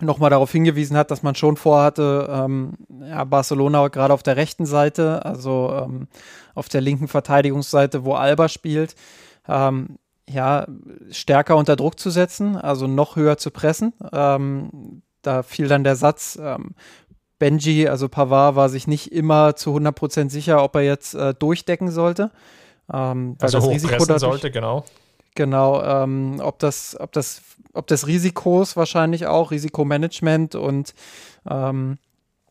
nochmal darauf hingewiesen hat, dass man schon vorhatte, ähm, ja, Barcelona gerade auf der rechten Seite, also ähm, auf der linken Verteidigungsseite, wo Alba spielt, ähm, ja, stärker unter Druck zu setzen, also noch höher zu pressen. Ähm, da fiel dann der Satz, ähm, Benji, also Pavard, war sich nicht immer zu 100% sicher, ob er jetzt äh, durchdecken sollte. Ähm, also das Risiko dadurch, sollte, genau. Genau, ähm, ob das, ob das, ob des Risikos wahrscheinlich auch, Risikomanagement und ähm,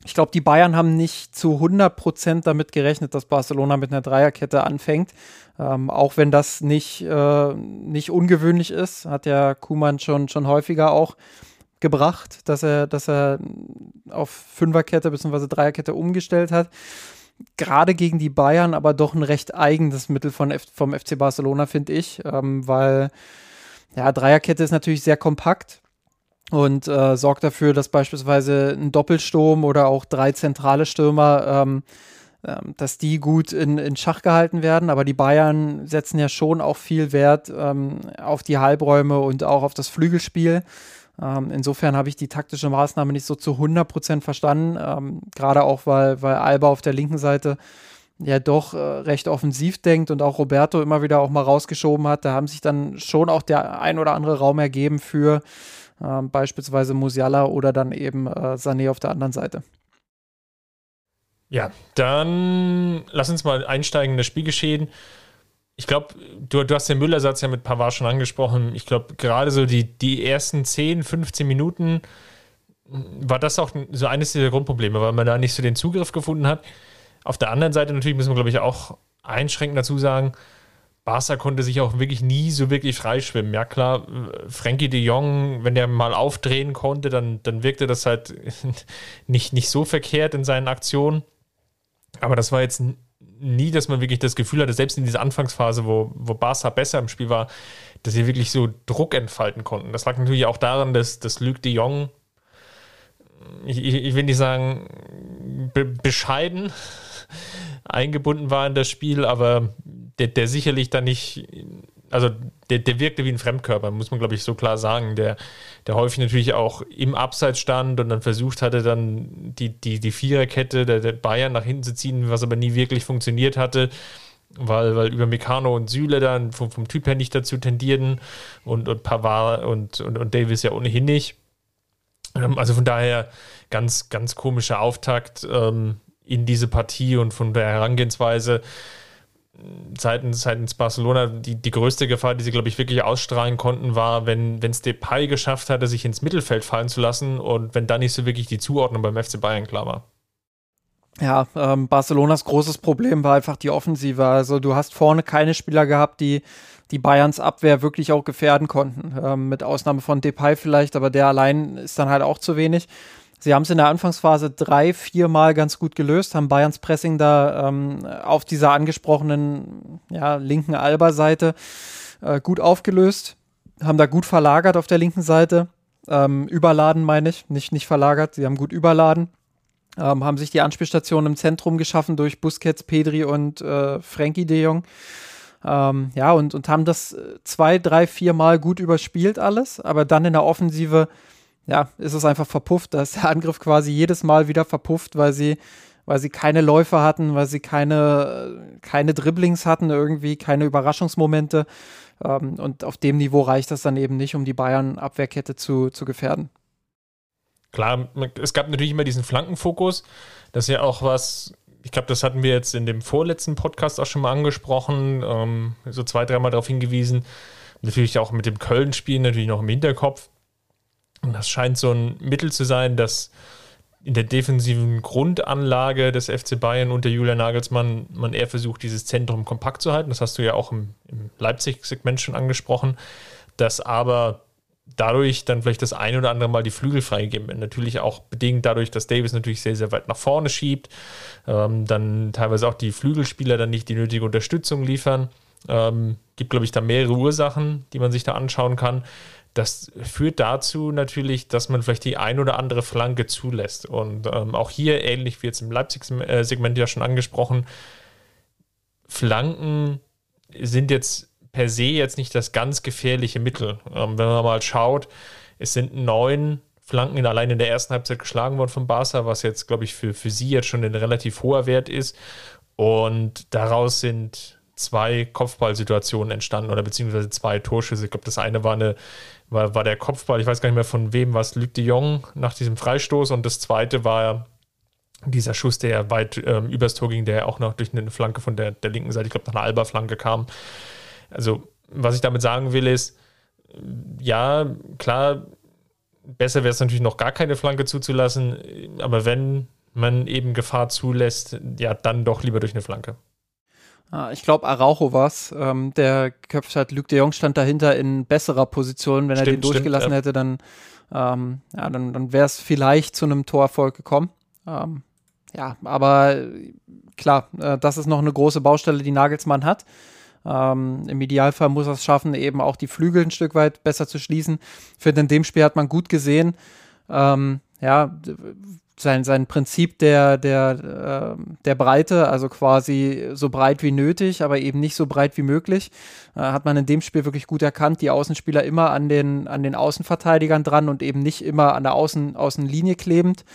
ich glaube, die Bayern haben nicht zu 100 Prozent damit gerechnet, dass Barcelona mit einer Dreierkette anfängt. Ähm, auch wenn das nicht, äh, nicht ungewöhnlich ist, hat ja Kuman schon, schon häufiger auch gebracht, dass er, dass er auf Fünferkette bzw. Dreierkette umgestellt hat gerade gegen die Bayern aber doch ein recht eigenes Mittel von F vom FC Barcelona, finde ich, ähm, weil ja, Dreierkette ist natürlich sehr kompakt und äh, sorgt dafür, dass beispielsweise ein Doppelsturm oder auch drei zentrale Stürmer, ähm, äh, dass die gut in, in Schach gehalten werden. Aber die Bayern setzen ja schon auch viel Wert ähm, auf die Halbräume und auch auf das Flügelspiel. Ähm, insofern habe ich die taktische Maßnahme nicht so zu 100% verstanden, ähm, gerade auch, weil, weil Alba auf der linken Seite ja doch äh, recht offensiv denkt und auch Roberto immer wieder auch mal rausgeschoben hat. Da haben sich dann schon auch der ein oder andere Raum ergeben für äh, beispielsweise Musiala oder dann eben äh, Sané auf der anderen Seite. Ja, dann lass uns mal einsteigen in das Spielgeschehen. Ich glaube, du, du hast den Müllersatz ja mit Pavard schon angesprochen. Ich glaube, gerade so die, die ersten 10, 15 Minuten war das auch so eines dieser Grundprobleme, weil man da nicht so den Zugriff gefunden hat. Auf der anderen Seite natürlich müssen wir, glaube ich, auch einschränkend dazu sagen, Barca konnte sich auch wirklich nie so wirklich freischwimmen. Ja, klar, Frankie de Jong, wenn der mal aufdrehen konnte, dann, dann wirkte das halt nicht, nicht so verkehrt in seinen Aktionen. Aber das war jetzt nie, dass man wirklich das Gefühl hatte, selbst in dieser Anfangsphase, wo, wo Barca besser im Spiel war, dass sie wirklich so Druck entfalten konnten. Das lag natürlich auch daran, dass, dass Luc de Jong, ich, ich will nicht sagen, be bescheiden eingebunden war in das Spiel, aber der, der sicherlich dann nicht, also der, der wirkte wie ein Fremdkörper, muss man glaube ich so klar sagen, der, der häufig natürlich auch im Abseits stand und dann versucht hatte, dann die, die, die Viererkette der, der Bayern nach hinten zu ziehen, was aber nie wirklich funktioniert hatte weil, weil über Meccano und Süle dann vom, vom Typ her nicht dazu tendierten und, und Pavard und, und, und Davis ja ohnehin nicht. Ähm, also von daher ganz, ganz komischer Auftakt ähm, in diese Partie und von der Herangehensweise seitens, seitens Barcelona die, die größte Gefahr, die sie, glaube ich, wirklich ausstrahlen konnten, war, wenn es Depay geschafft hatte, sich ins Mittelfeld fallen zu lassen und wenn dann nicht so wirklich die Zuordnung beim FC Bayern klar war. Ja, ähm, Barcelonas großes Problem war einfach die Offensive. Also du hast vorne keine Spieler gehabt, die die Bayerns Abwehr wirklich auch gefährden konnten. Ähm, mit Ausnahme von Depay vielleicht, aber der allein ist dann halt auch zu wenig. Sie haben es in der Anfangsphase drei, vier Mal ganz gut gelöst, haben Bayerns Pressing da ähm, auf dieser angesprochenen ja, linken Alba-Seite äh, gut aufgelöst, haben da gut verlagert auf der linken Seite. Ähm, überladen meine ich, nicht, nicht verlagert, sie haben gut überladen. Ähm, haben sich die Anspielstation im Zentrum geschaffen durch Busquets, Pedri und äh, Frankie de Jong. Ähm, ja, und, und haben das äh, zwei, drei, vier Mal gut überspielt alles, aber dann in der Offensive ja, ist es einfach verpufft. Da ist der Angriff quasi jedes Mal wieder verpufft, weil sie, weil sie keine Läufe hatten, weil sie keine, keine Dribblings hatten, irgendwie keine Überraschungsmomente. Ähm, und auf dem Niveau reicht das dann eben nicht, um die Bayern-Abwehrkette zu, zu gefährden. Klar, es gab natürlich immer diesen Flankenfokus. Das ist ja auch was, ich glaube, das hatten wir jetzt in dem vorletzten Podcast auch schon mal angesprochen, ähm, so zwei, dreimal darauf hingewiesen. Natürlich auch mit dem Köln-Spiel natürlich noch im Hinterkopf. Und das scheint so ein Mittel zu sein, das in der defensiven Grundanlage des FC Bayern unter Julian Nagelsmann man eher versucht, dieses Zentrum kompakt zu halten. Das hast du ja auch im, im Leipzig-Segment schon angesprochen, dass aber dadurch dann vielleicht das ein oder andere Mal die Flügel freigegeben werden. Natürlich auch bedingt dadurch, dass Davis natürlich sehr, sehr weit nach vorne schiebt, ähm, dann teilweise auch die Flügelspieler dann nicht die nötige Unterstützung liefern. Ähm, gibt, glaube ich, da mehrere Ursachen, die man sich da anschauen kann das führt dazu natürlich, dass man vielleicht die ein oder andere Flanke zulässt. Und ähm, auch hier, ähnlich wie jetzt im Leipzig-Segment ja schon angesprochen, Flanken sind jetzt per se jetzt nicht das ganz gefährliche Mittel. Ähm, wenn man mal schaut, es sind neun Flanken in, allein in der ersten Halbzeit geschlagen worden von Barca, was jetzt, glaube ich, für, für sie jetzt schon ein relativ hoher Wert ist. Und daraus sind zwei Kopfballsituationen entstanden oder beziehungsweise zwei Torschüsse. Ich glaube, das eine war eine war, war der Kopfball, ich weiß gar nicht mehr von wem, was Luc de Jong nach diesem Freistoß und das zweite war dieser Schuss, der weit ähm, übers Tor ging, der auch noch durch eine Flanke von der, der linken Seite, ich glaube, nach einer Alba-Flanke kam. Also, was ich damit sagen will, ist, ja, klar, besser wäre es natürlich noch gar keine Flanke zuzulassen, aber wenn man eben Gefahr zulässt, ja, dann doch lieber durch eine Flanke. Ah, ich glaube, Araujo war es. Ähm, der geköpft hat. Luc de Jong stand dahinter in besserer Position. Wenn stimmt, er den durchgelassen stimmt, ja. hätte, dann, ähm, ja, dann, dann wäre es vielleicht zu einem Torerfolg gekommen. Ähm, ja, aber klar, äh, das ist noch eine große Baustelle, die Nagelsmann hat. Ähm, Im Idealfall muss er es schaffen, eben auch die Flügel ein Stück weit besser zu schließen. Ich finde, in dem Spiel hat man gut gesehen, ähm, ja, sein, sein Prinzip der, der, äh, der Breite, also quasi so breit wie nötig, aber eben nicht so breit wie möglich, äh, hat man in dem Spiel wirklich gut erkannt. Die Außenspieler immer an den, an den Außenverteidigern dran und eben nicht immer an der Außen, Außenlinie klebend,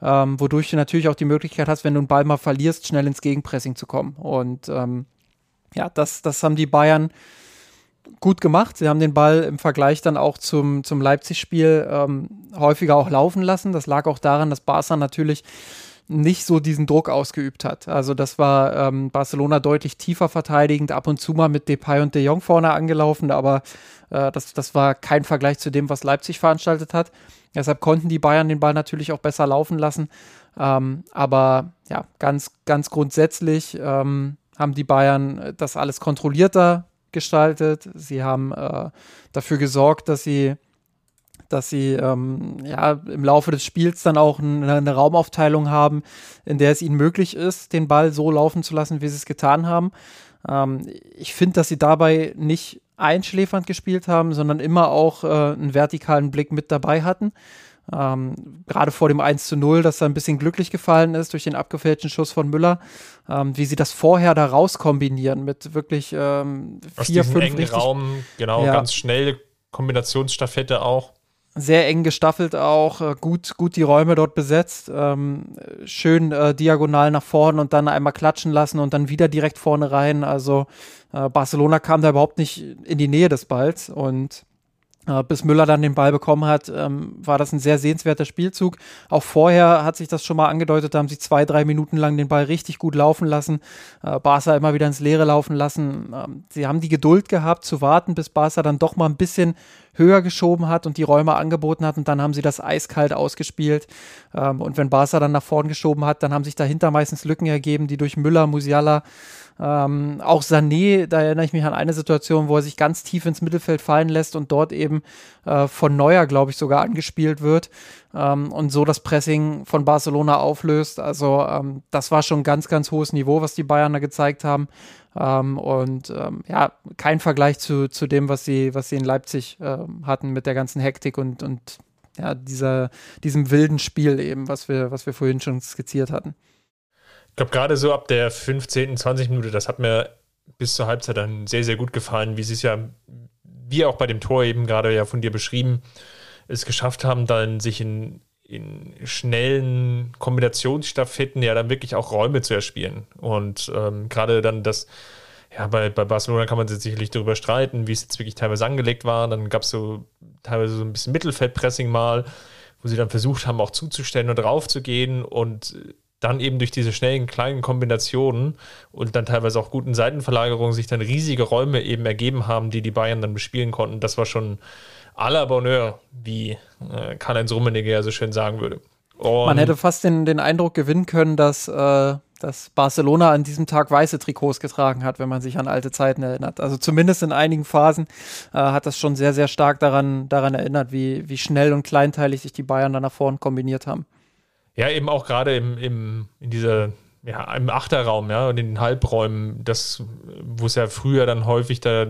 ähm, wodurch du natürlich auch die Möglichkeit hast, wenn du einen Ball mal verlierst, schnell ins Gegenpressing zu kommen. Und ähm, ja, das, das haben die Bayern gut gemacht. Sie haben den Ball im Vergleich dann auch zum, zum Leipzig-Spiel ähm, häufiger auch laufen lassen. Das lag auch daran, dass Barca natürlich nicht so diesen Druck ausgeübt hat. Also das war ähm, Barcelona deutlich tiefer verteidigend, ab und zu mal mit Depay und De Jong vorne angelaufen, aber äh, das, das war kein Vergleich zu dem, was Leipzig veranstaltet hat. Deshalb konnten die Bayern den Ball natürlich auch besser laufen lassen. Ähm, aber ja, ganz, ganz grundsätzlich ähm, haben die Bayern das alles kontrollierter gestaltet. Sie haben äh, dafür gesorgt, dass sie dass sie ähm, ja, im Laufe des Spiels dann auch eine, eine, Raumaufteilung haben, in der es ihnen möglich ist, den Ball so laufen zu lassen, wie sie es getan haben. Ähm, ich finde, dass sie dabei nicht einschläfernd gespielt haben, sondern immer auch äh, einen vertikalen Blick mit dabei hatten. Ähm, Gerade vor dem 1 zu 0, dass da ein bisschen glücklich gefallen ist durch den abgefälschten Schuss von Müller, ähm, wie sie das vorher da rauskombinieren mit wirklich ähm, vier, fünf engen richtig, Raum, genau, ja, ganz schnell Kombinationsstaffette auch. Sehr eng gestaffelt auch, äh, gut, gut die Räume dort besetzt, ähm, schön äh, diagonal nach vorne und dann einmal klatschen lassen und dann wieder direkt vorne rein. Also äh, Barcelona kam da überhaupt nicht in die Nähe des Balls und bis Müller dann den Ball bekommen hat, ähm, war das ein sehr sehenswerter Spielzug. Auch vorher hat sich das schon mal angedeutet, da haben sie zwei, drei Minuten lang den Ball richtig gut laufen lassen, äh, Barca immer wieder ins Leere laufen lassen. Ähm, sie haben die Geduld gehabt zu warten, bis Barca dann doch mal ein bisschen höher geschoben hat und die Räume angeboten hat und dann haben sie das eiskalt ausgespielt. Ähm, und wenn Barca dann nach vorn geschoben hat, dann haben sich dahinter meistens Lücken ergeben, die durch Müller, Musiala ähm, auch Sané, da erinnere ich mich an eine Situation, wo er sich ganz tief ins Mittelfeld fallen lässt und dort eben äh, von Neuer, glaube ich, sogar angespielt wird ähm, und so das Pressing von Barcelona auflöst. Also ähm, das war schon ganz, ganz hohes Niveau, was die Bayern da gezeigt haben. Ähm, und ähm, ja, kein Vergleich zu, zu dem, was sie, was sie in Leipzig äh, hatten mit der ganzen Hektik und, und ja, dieser, diesem wilden Spiel eben, was wir, was wir vorhin schon skizziert hatten. Ich glaube, gerade so ab der 15., 20 Minute, das hat mir bis zur Halbzeit dann sehr, sehr gut gefallen, wie sie es ja, wie auch bei dem Tor eben gerade ja von dir beschrieben, es geschafft haben, dann sich in, in schnellen Kombinationsstaffetten ja dann wirklich auch Räume zu erspielen. Und ähm, gerade dann das, ja, bei, bei Barcelona kann man sich sicherlich darüber streiten, wie es jetzt wirklich teilweise angelegt war. Dann gab es so teilweise so ein bisschen Mittelfeldpressing mal, wo sie dann versucht haben, auch zuzustellen und raufzugehen und dann eben durch diese schnellen kleinen Kombinationen und dann teilweise auch guten Seitenverlagerungen sich dann riesige Räume eben ergeben haben, die die Bayern dann bespielen konnten. Das war schon à la Bonheur, wie äh, Karl-Heinz Rummenigge ja so schön sagen würde. Und Man hätte fast den, den Eindruck gewinnen können, dass, äh, dass Barcelona an diesem Tag weiße Trikots getragen hat, wenn man sich an alte Zeiten erinnert. Also zumindest in einigen Phasen äh, hat das schon sehr, sehr stark daran, daran erinnert, wie, wie schnell und kleinteilig sich die Bayern da nach vorn kombiniert haben. Ja, eben auch gerade im, im, in dieser, ja, im Achterraum, ja, und in den Halbräumen, das, wo es ja früher dann häufig da,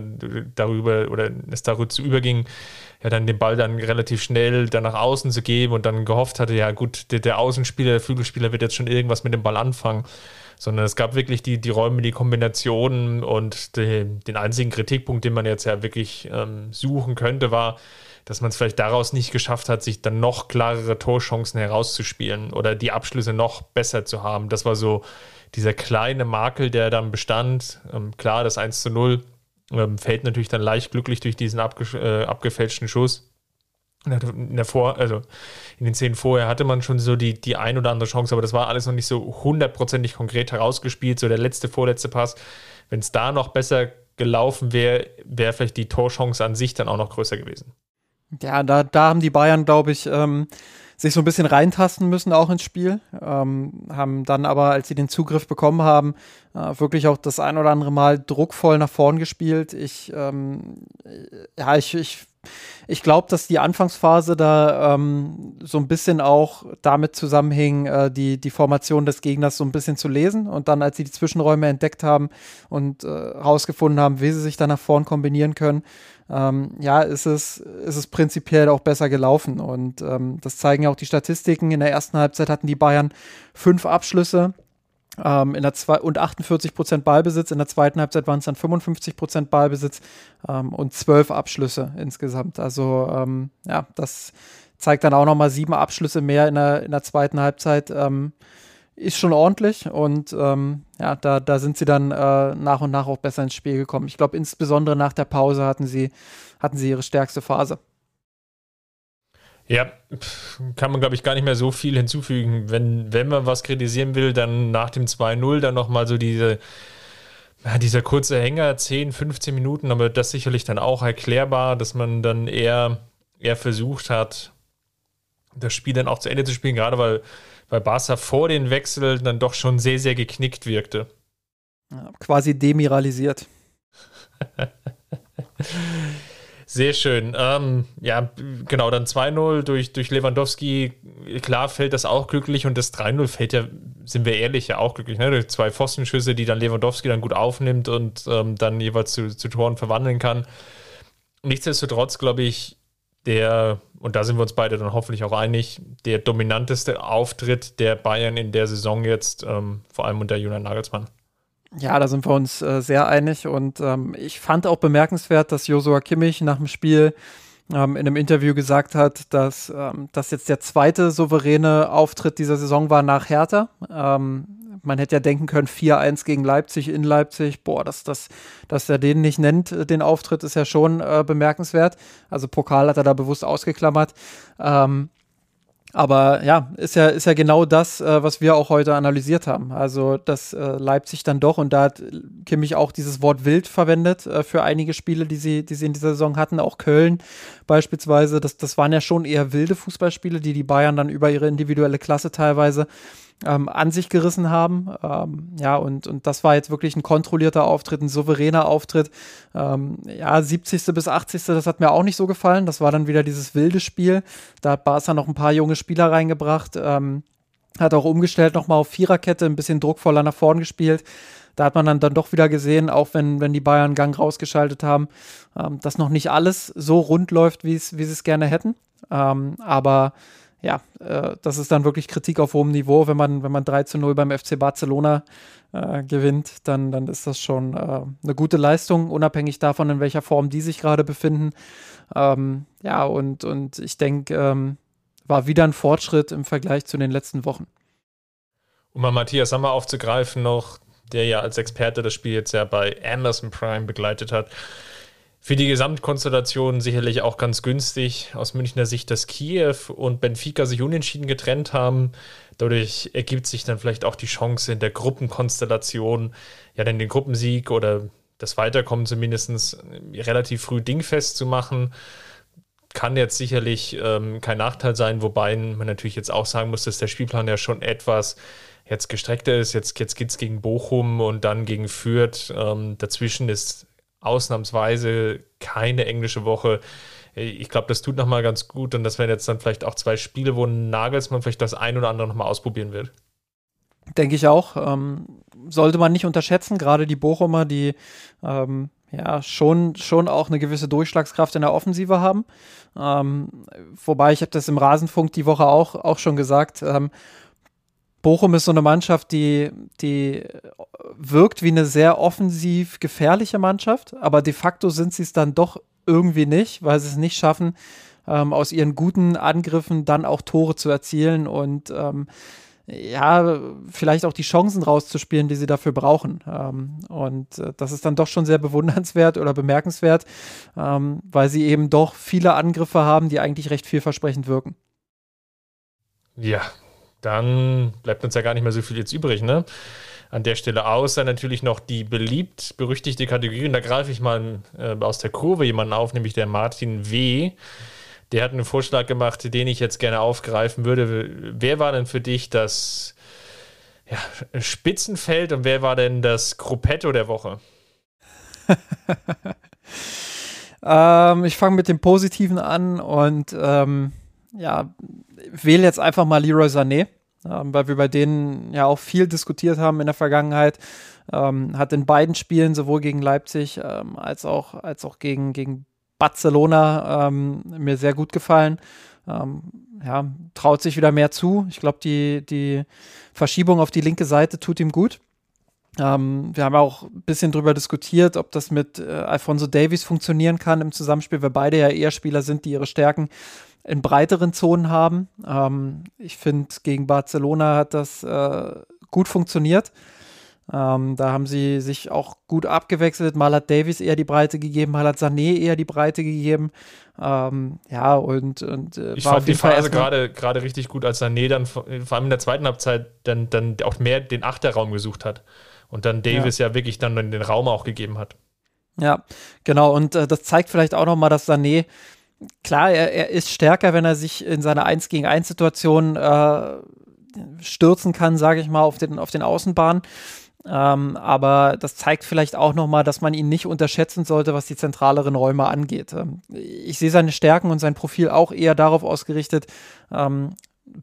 darüber oder es dazu überging, ja, dann den Ball dann relativ schnell dann nach außen zu geben und dann gehofft hatte, ja gut, der, der Außenspieler, der Flügelspieler wird jetzt schon irgendwas mit dem Ball anfangen sondern es gab wirklich die, die Räume, die Kombinationen und die, den einzigen Kritikpunkt, den man jetzt ja wirklich ähm, suchen könnte, war, dass man es vielleicht daraus nicht geschafft hat, sich dann noch klarere Torchancen herauszuspielen oder die Abschlüsse noch besser zu haben. Das war so dieser kleine Makel, der dann bestand. Ähm, klar, das 1 zu 0 ähm, fällt natürlich dann leicht glücklich durch diesen äh, abgefälschten Schuss. In, der Vor also in den Szenen vorher hatte man schon so die, die ein oder andere Chance, aber das war alles noch nicht so hundertprozentig konkret herausgespielt. So der letzte, vorletzte Pass, wenn es da noch besser gelaufen wäre, wäre vielleicht die Torchance an sich dann auch noch größer gewesen. Ja, da, da haben die Bayern, glaube ich, ähm, sich so ein bisschen reintasten müssen auch ins Spiel. Ähm, haben dann aber, als sie den Zugriff bekommen haben, äh, wirklich auch das ein oder andere Mal druckvoll nach vorn gespielt. Ich, ähm, ja, ich, ich ich glaube, dass die Anfangsphase da ähm, so ein bisschen auch damit zusammenhing, äh, die, die Formation des Gegners so ein bisschen zu lesen. Und dann, als sie die Zwischenräume entdeckt haben und äh, haben, wie sie sich da nach vorn kombinieren können, ähm, ja, ist es, ist es prinzipiell auch besser gelaufen. Und ähm, das zeigen ja auch die Statistiken. In der ersten Halbzeit hatten die Bayern fünf Abschlüsse ähm, in der zwei und 48 Prozent Ballbesitz. In der zweiten Halbzeit waren es dann 55 Prozent Ballbesitz ähm, und zwölf Abschlüsse insgesamt. Also ähm, ja, das zeigt dann auch nochmal sieben Abschlüsse mehr in der, in der zweiten Halbzeit. Ähm, ist schon ordentlich und ähm, ja, da, da sind sie dann äh, nach und nach auch besser ins Spiel gekommen. Ich glaube, insbesondere nach der Pause hatten sie, hatten sie ihre stärkste Phase. Ja, kann man, glaube ich, gar nicht mehr so viel hinzufügen. Wenn, wenn man was kritisieren will, dann nach dem 2-0 dann nochmal so diese, ja, dieser kurze Hänger, 10, 15 Minuten, aber das sicherlich dann auch erklärbar, dass man dann eher, eher versucht hat, das Spiel dann auch zu Ende zu spielen, gerade weil, weil Barca vor den Wechseln dann doch schon sehr, sehr geknickt wirkte. Ja, quasi demoralisiert. Sehr schön. Ähm, ja, genau, dann 2-0 durch, durch Lewandowski. Klar fällt das auch glücklich und das 3-0 fällt ja, sind wir ehrlich, ja auch glücklich. Ne? Durch zwei Pfostenschüsse, die dann Lewandowski dann gut aufnimmt und ähm, dann jeweils zu, zu Toren verwandeln kann. Nichtsdestotrotz, glaube ich, der, und da sind wir uns beide dann hoffentlich auch einig, der dominanteste Auftritt der Bayern in der Saison jetzt, ähm, vor allem unter Julian Nagelsmann. Ja, da sind wir uns äh, sehr einig und ähm, ich fand auch bemerkenswert, dass Josua Kimmich nach dem Spiel ähm, in einem Interview gesagt hat, dass ähm, das jetzt der zweite souveräne Auftritt dieser Saison war nach Hertha. Ähm, man hätte ja denken können, 4-1 gegen Leipzig in Leipzig. Boah, dass, dass, dass er den nicht nennt, äh, den Auftritt, ist ja schon äh, bemerkenswert. Also Pokal hat er da bewusst ausgeklammert. Ähm, aber ja, ist ja, ist ja genau das, äh, was wir auch heute analysiert haben. Also, dass äh, Leipzig dann doch, und da hat Kimmich auch dieses Wort wild verwendet äh, für einige Spiele, die sie, die sie in dieser Saison hatten, auch Köln beispielsweise. Das, das waren ja schon eher wilde Fußballspiele, die die Bayern dann über ihre individuelle Klasse teilweise ähm, an sich gerissen haben. Ähm, ja, und, und das war jetzt wirklich ein kontrollierter Auftritt, ein souveräner Auftritt. Ähm, ja, 70. bis 80. das hat mir auch nicht so gefallen. Das war dann wieder dieses wilde Spiel. Da hat Barca noch ein paar junge Spieler reingebracht. Ähm, hat auch umgestellt nochmal auf Viererkette, ein bisschen druckvoller nach vorn gespielt. Da hat man dann, dann doch wieder gesehen, auch wenn, wenn die Bayern Gang rausgeschaltet haben, ähm, dass noch nicht alles so rund läuft, wie sie es gerne hätten. Ähm, aber ja, äh, das ist dann wirklich Kritik auf hohem Niveau. Wenn man, wenn man 3 zu 0 beim FC Barcelona äh, gewinnt, dann, dann ist das schon äh, eine gute Leistung, unabhängig davon, in welcher Form die sich gerade befinden. Ähm, ja, und, und ich denke, ähm, war wieder ein Fortschritt im Vergleich zu den letzten Wochen. Um mal Matthias Sammer aufzugreifen noch, der ja als Experte das Spiel jetzt ja bei Amazon Prime begleitet hat für die Gesamtkonstellation sicherlich auch ganz günstig aus Münchner Sicht, dass Kiew und Benfica sich unentschieden getrennt haben. Dadurch ergibt sich dann vielleicht auch die Chance in der Gruppenkonstellation, ja, dann den Gruppensieg oder das Weiterkommen zumindest relativ früh dingfest zu machen. Kann jetzt sicherlich ähm, kein Nachteil sein, wobei man natürlich jetzt auch sagen muss, dass der Spielplan ja schon etwas jetzt gestreckter ist. Jetzt, jetzt geht es gegen Bochum und dann gegen Fürth. Ähm, dazwischen ist ausnahmsweise keine englische Woche. Ich glaube, das tut nochmal ganz gut und das wären jetzt dann vielleicht auch zwei Spiele, wo Nagelsmann vielleicht das ein oder andere nochmal ausprobieren wird. Denke ich auch. Ähm, sollte man nicht unterschätzen, gerade die Bochumer, die ähm, ja schon, schon auch eine gewisse Durchschlagskraft in der Offensive haben. Ähm, wobei ich habe das im Rasenfunk die Woche auch, auch schon gesagt. Ähm, Bochum ist so eine Mannschaft, die, die wirkt wie eine sehr offensiv gefährliche Mannschaft, aber de facto sind sie es dann doch irgendwie nicht, weil sie es nicht schaffen, ähm, aus ihren guten Angriffen dann auch Tore zu erzielen und ähm, ja, vielleicht auch die Chancen rauszuspielen, die sie dafür brauchen. Ähm, und äh, das ist dann doch schon sehr bewundernswert oder bemerkenswert, ähm, weil sie eben doch viele Angriffe haben, die eigentlich recht vielversprechend wirken. Ja, dann bleibt uns ja gar nicht mehr so viel jetzt übrig, ne? An der Stelle außer natürlich noch die beliebt berüchtigte Kategorie. Und da greife ich mal äh, aus der Kurve jemanden auf, nämlich der Martin W. Der hat einen Vorschlag gemacht, den ich jetzt gerne aufgreifen würde. Wer war denn für dich das ja, Spitzenfeld und wer war denn das Gruppetto der Woche? ähm, ich fange mit dem Positiven an und ähm, ja, wähle jetzt einfach mal Leroy Sané, ähm, weil wir bei denen ja auch viel diskutiert haben in der Vergangenheit. Ähm, hat in beiden Spielen, sowohl gegen Leipzig ähm, als auch, als auch gegen, gegen Barcelona, ähm, mir sehr gut gefallen. Ähm, ja, traut sich wieder mehr zu. Ich glaube, die, die Verschiebung auf die linke Seite tut ihm gut. Ähm, wir haben auch ein bisschen darüber diskutiert, ob das mit äh, Alfonso Davies funktionieren kann im Zusammenspiel, weil beide ja eher Spieler sind, die ihre Stärken in breiteren Zonen haben. Ähm, ich finde, gegen Barcelona hat das äh, gut funktioniert. Ähm, da haben sie sich auch gut abgewechselt. Mal hat Davies eher die Breite gegeben, mal hat Sané eher die Breite gegeben. Ähm, ja, und, und äh, ich fand die Phase gerade gerade richtig gut, als Sané dann vor allem in der zweiten Halbzeit dann, dann auch mehr den Achterraum gesucht hat und dann Davis ja, ja wirklich dann den Raum auch gegeben hat. Ja, genau. Und äh, das zeigt vielleicht auch nochmal, dass Sané, klar, er, er ist stärker, wenn er sich in seiner 1 gegen 1 Situation äh, stürzen kann, sage ich mal, auf den, auf den Außenbahnen. Ähm, aber das zeigt vielleicht auch nochmal, dass man ihn nicht unterschätzen sollte, was die zentraleren Räume angeht. Ähm, ich sehe seine Stärken und sein Profil auch eher darauf ausgerichtet, ähm,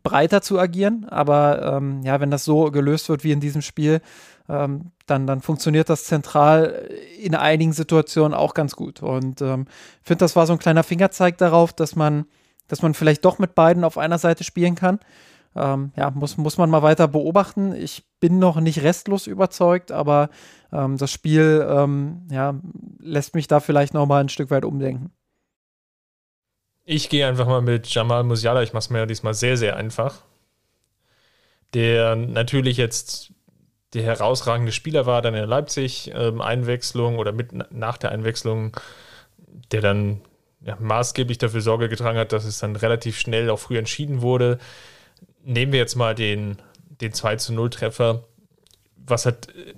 breiter zu agieren. Aber ähm, ja, wenn das so gelöst wird wie in diesem Spiel, ähm, dann, dann funktioniert das zentral in einigen Situationen auch ganz gut. Und ich ähm, finde, das war so ein kleiner Fingerzeig darauf, dass man, dass man vielleicht doch mit beiden auf einer Seite spielen kann. Ähm, ja, muss, muss man mal weiter beobachten. Ich bin noch nicht restlos überzeugt, aber ähm, das Spiel ähm, ja, lässt mich da vielleicht noch mal ein Stück weit umdenken. Ich gehe einfach mal mit Jamal Musiala. Ich mache es mir ja diesmal sehr, sehr einfach. Der natürlich jetzt der herausragende Spieler war, dann in Leipzig-Einwechslung ähm, oder mit nach der Einwechslung, der dann ja, maßgeblich dafür Sorge getragen hat, dass es dann relativ schnell auch früh entschieden wurde. Nehmen wir jetzt mal den, den 2 zu 0 Treffer. Was hat äh,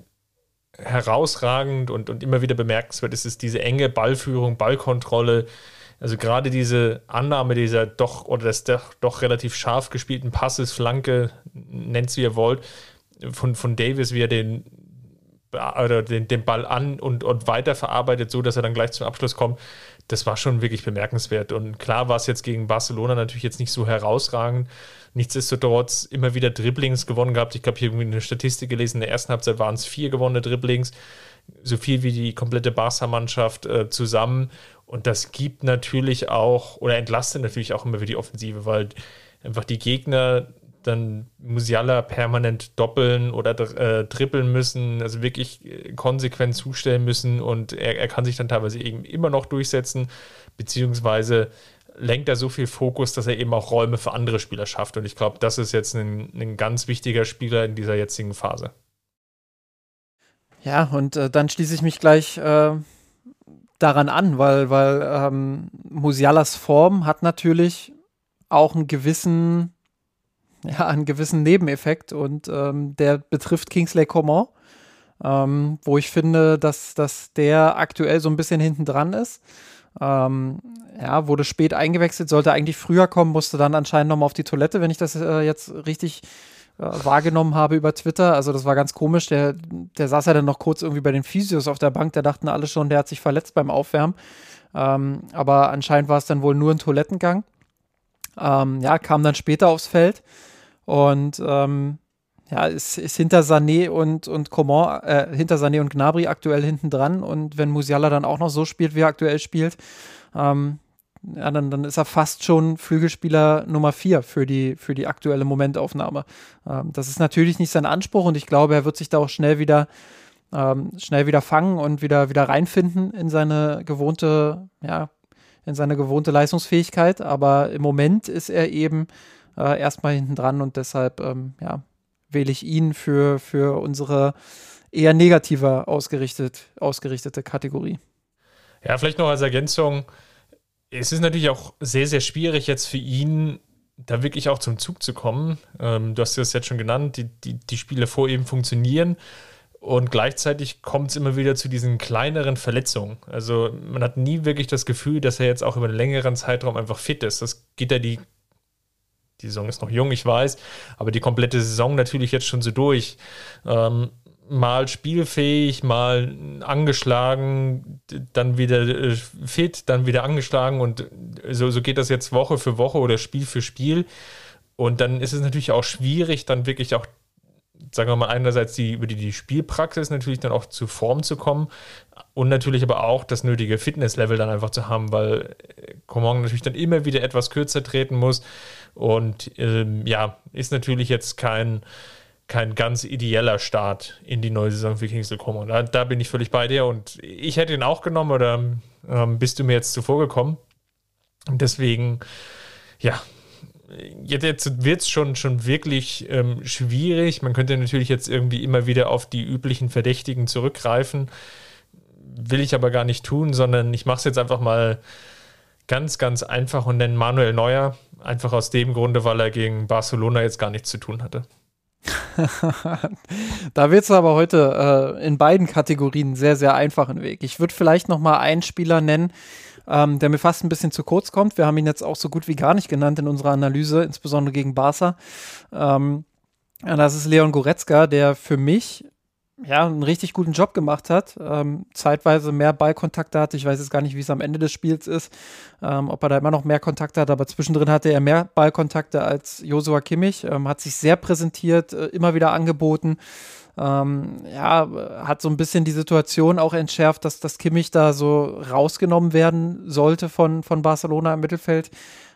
herausragend und, und immer wieder bemerkenswert ist, ist diese enge Ballführung, Ballkontrolle. Also gerade diese Annahme dieser doch oder des doch, doch relativ scharf gespielten Passes, Flanke, nennt es wie ihr wollt, von, von Davis, wie er den, oder den, den Ball an und, und weiterverarbeitet, so dass er dann gleich zum Abschluss kommt, das war schon wirklich bemerkenswert. Und klar war es jetzt gegen Barcelona natürlich jetzt nicht so herausragend. Nichtsdestotrotz immer wieder Dribblings gewonnen gehabt. Ich habe hier irgendwie eine Statistik gelesen. In der ersten Halbzeit waren es vier gewonnene Dribblings. So viel wie die komplette Barca-Mannschaft äh, zusammen. Und das gibt natürlich auch oder entlastet natürlich auch immer wieder die Offensive, weil einfach die Gegner dann Musiala permanent doppeln oder äh, trippeln müssen, also wirklich äh, konsequent zustellen müssen und er, er kann sich dann teilweise eben immer noch durchsetzen, beziehungsweise lenkt er so viel Fokus, dass er eben auch Räume für andere Spieler schafft. Und ich glaube, das ist jetzt ein, ein, ganz wichtiger Spieler in dieser jetzigen Phase. Ja, und äh, dann schließe ich mich gleich äh, daran an, weil, weil ähm, Musialas Form hat natürlich auch einen gewissen ja, einen gewissen Nebeneffekt und ähm, der betrifft Kingsley Coman, ähm, wo ich finde, dass, dass der aktuell so ein bisschen hinten dran ist. Ähm, ja, wurde spät eingewechselt, sollte eigentlich früher kommen, musste dann anscheinend nochmal auf die Toilette, wenn ich das äh, jetzt richtig äh, wahrgenommen habe über Twitter. Also das war ganz komisch. Der, der saß ja dann noch kurz irgendwie bei den Physios auf der Bank, da dachten alle schon, der hat sich verletzt beim Aufwärmen. Ähm, aber anscheinend war es dann wohl nur ein Toilettengang. Ähm, ja, kam dann später aufs Feld und ähm, ja, ist, ist hinter Sané und, und Coman, äh, hinter Sané und Gnabry aktuell hinten dran. Und wenn Musiala dann auch noch so spielt, wie er aktuell spielt, ähm, ja, dann, dann ist er fast schon Flügelspieler Nummer vier für die, für die aktuelle Momentaufnahme. Ähm, das ist natürlich nicht sein Anspruch und ich glaube, er wird sich da auch schnell wieder, ähm, schnell wieder fangen und wieder, wieder reinfinden in seine gewohnte, ja, in seine gewohnte Leistungsfähigkeit. Aber im Moment ist er eben äh, erstmal hinten dran und deshalb ähm, ja, wähle ich ihn für, für unsere eher negativer ausgerichtet, ausgerichtete Kategorie. Ja, vielleicht noch als Ergänzung. Es ist natürlich auch sehr, sehr schwierig jetzt für ihn, da wirklich auch zum Zug zu kommen. Ähm, du hast es jetzt schon genannt, die, die, die Spiele vor ihm funktionieren. Und gleichzeitig kommt es immer wieder zu diesen kleineren Verletzungen. Also man hat nie wirklich das Gefühl, dass er jetzt auch über einen längeren Zeitraum einfach fit ist. Das geht ja die die Saison ist noch jung, ich weiß, aber die komplette Saison natürlich jetzt schon so durch. Ähm, mal spielfähig, mal angeschlagen, dann wieder äh, fit, dann wieder angeschlagen und so, so geht das jetzt Woche für Woche oder Spiel für Spiel. Und dann ist es natürlich auch schwierig, dann wirklich auch, sagen wir mal, einerseits die, über die, die Spielpraxis natürlich dann auch zu Form zu kommen und natürlich aber auch das nötige Fitnesslevel dann einfach zu haben, weil Coman natürlich dann immer wieder etwas kürzer treten muss. Und ähm, ja, ist natürlich jetzt kein, kein ganz ideeller Start in die neue Saison für Kingsley Coman. Da, da bin ich völlig bei dir und ich hätte ihn auch genommen oder ähm, bist du mir jetzt zuvor gekommen? Deswegen, ja, jetzt, jetzt wird es schon, schon wirklich ähm, schwierig. Man könnte natürlich jetzt irgendwie immer wieder auf die üblichen Verdächtigen zurückgreifen. Will ich aber gar nicht tun, sondern ich mache es jetzt einfach mal ganz, ganz einfach und nenne Manuel Neuer. Einfach aus dem Grunde, weil er gegen Barcelona jetzt gar nichts zu tun hatte. da wird es aber heute äh, in beiden Kategorien sehr, sehr einfachen Weg. Ich würde vielleicht noch mal einen Spieler nennen, ähm, der mir fast ein bisschen zu kurz kommt. Wir haben ihn jetzt auch so gut wie gar nicht genannt in unserer Analyse, insbesondere gegen Barca. Ähm, das ist Leon Goretzka, der für mich ja, einen richtig guten Job gemacht hat. Ähm, zeitweise mehr Ballkontakte hatte. Ich weiß jetzt gar nicht, wie es am Ende des Spiels ist, ähm, ob er da immer noch mehr Kontakte hat, aber zwischendrin hatte er mehr Ballkontakte als Josua Kimmich. Ähm, hat sich sehr präsentiert, äh, immer wieder angeboten ähm, ja, hat so ein bisschen die Situation auch entschärft, dass das Kimmich da so rausgenommen werden sollte von, von Barcelona im Mittelfeld.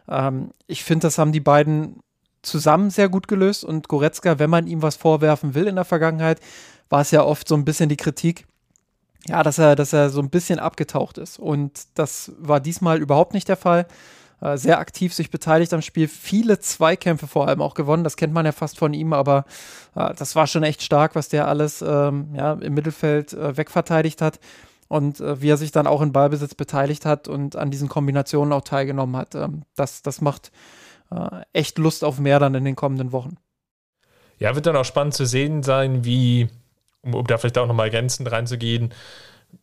Ähm, ich finde, das haben die beiden zusammen sehr gut gelöst und Goretzka, wenn man ihm was vorwerfen will in der Vergangenheit, war es ja oft so ein bisschen die Kritik, ja, dass er, dass er so ein bisschen abgetaucht ist. Und das war diesmal überhaupt nicht der Fall. Äh, sehr aktiv sich beteiligt am Spiel, viele Zweikämpfe vor allem auch gewonnen. Das kennt man ja fast von ihm, aber äh, das war schon echt stark, was der alles ähm, ja, im Mittelfeld äh, wegverteidigt hat und wie er sich dann auch in Ballbesitz beteiligt hat und an diesen Kombinationen auch teilgenommen hat. Ähm, das, das macht echt Lust auf mehr dann in den kommenden Wochen. Ja, wird dann auch spannend zu sehen sein, wie, um, um da vielleicht auch nochmal Grenzen reinzugehen,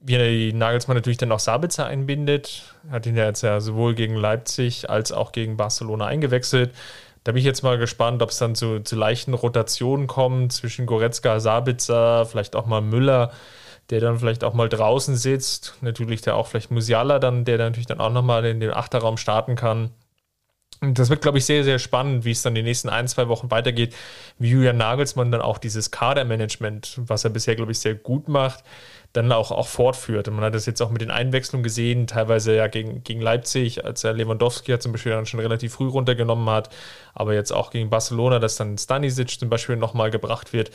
wie Nagelsmann natürlich dann auch Sabitzer einbindet. Hat ihn ja jetzt ja sowohl gegen Leipzig als auch gegen Barcelona eingewechselt. Da bin ich jetzt mal gespannt, ob es dann zu, zu leichten Rotationen kommt zwischen Goretzka, Sabitzer, vielleicht auch mal Müller, der dann vielleicht auch mal draußen sitzt. Natürlich der auch vielleicht Musiala dann, der dann natürlich dann auch nochmal in den Achterraum starten kann. Das wird, glaube ich, sehr, sehr spannend, wie es dann die nächsten ein, zwei Wochen weitergeht, wie Julian Nagelsmann dann auch dieses Kadermanagement, was er bisher, glaube ich, sehr gut macht, dann auch, auch fortführt. Und man hat das jetzt auch mit den Einwechslungen gesehen, teilweise ja gegen, gegen Leipzig, als er Lewandowski ja zum Beispiel dann schon relativ früh runtergenommen hat, aber jetzt auch gegen Barcelona, dass dann Stanisic zum Beispiel nochmal gebracht wird.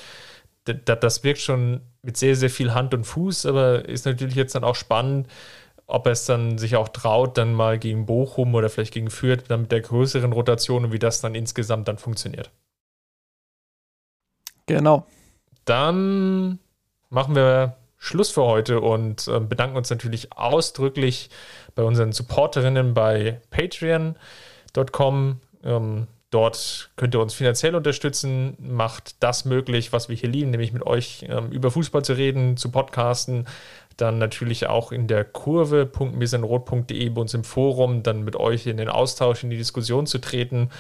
Das, das wirkt schon mit sehr, sehr viel Hand und Fuß, aber ist natürlich jetzt dann auch spannend, ob er es dann sich auch traut, dann mal gegen Bochum oder vielleicht gegen Fürth, dann mit der größeren Rotation und wie das dann insgesamt dann funktioniert. Genau. Dann machen wir Schluss für heute und äh, bedanken uns natürlich ausdrücklich bei unseren Supporterinnen bei patreon.com. Ähm, dort könnt ihr uns finanziell unterstützen, macht das möglich, was wir hier lieben, nämlich mit euch ähm, über Fußball zu reden, zu podcasten, dann natürlich auch in der Kurve.misenrot.de bei uns im Forum, dann mit euch in den Austausch, in die Diskussion zu treten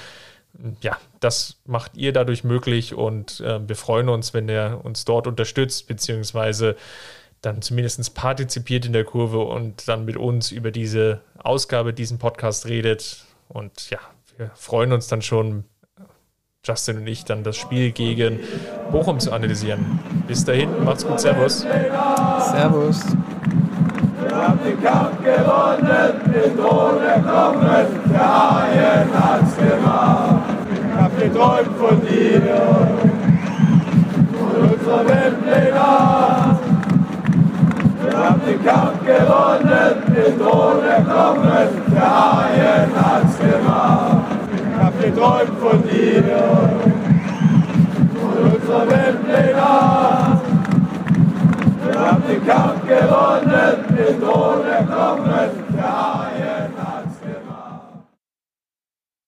ja, das macht ihr dadurch möglich und äh, wir freuen uns, wenn ihr uns dort unterstützt, beziehungsweise dann zumindest partizipiert in der Kurve und dann mit uns über diese Ausgabe, diesen Podcast redet. Und ja, wir freuen uns dann schon, Justin und ich, dann das Spiel gegen Bochum zu analysieren. Bis dahin, macht's gut, Servus. Servus. Wir haben den Kampf gewonnen, den Drohne kommen, der Haien hat's gemacht. Ich hab geträumt von dir, von unserer Weltpläne. Wir haben den Kampf gewonnen, den Drohne kommen, der Haien hat's gemacht. Hab geträumt von dir, von unserer Weltpläne. Wir haben den Kampf gewonnen, den Thron erkommen, der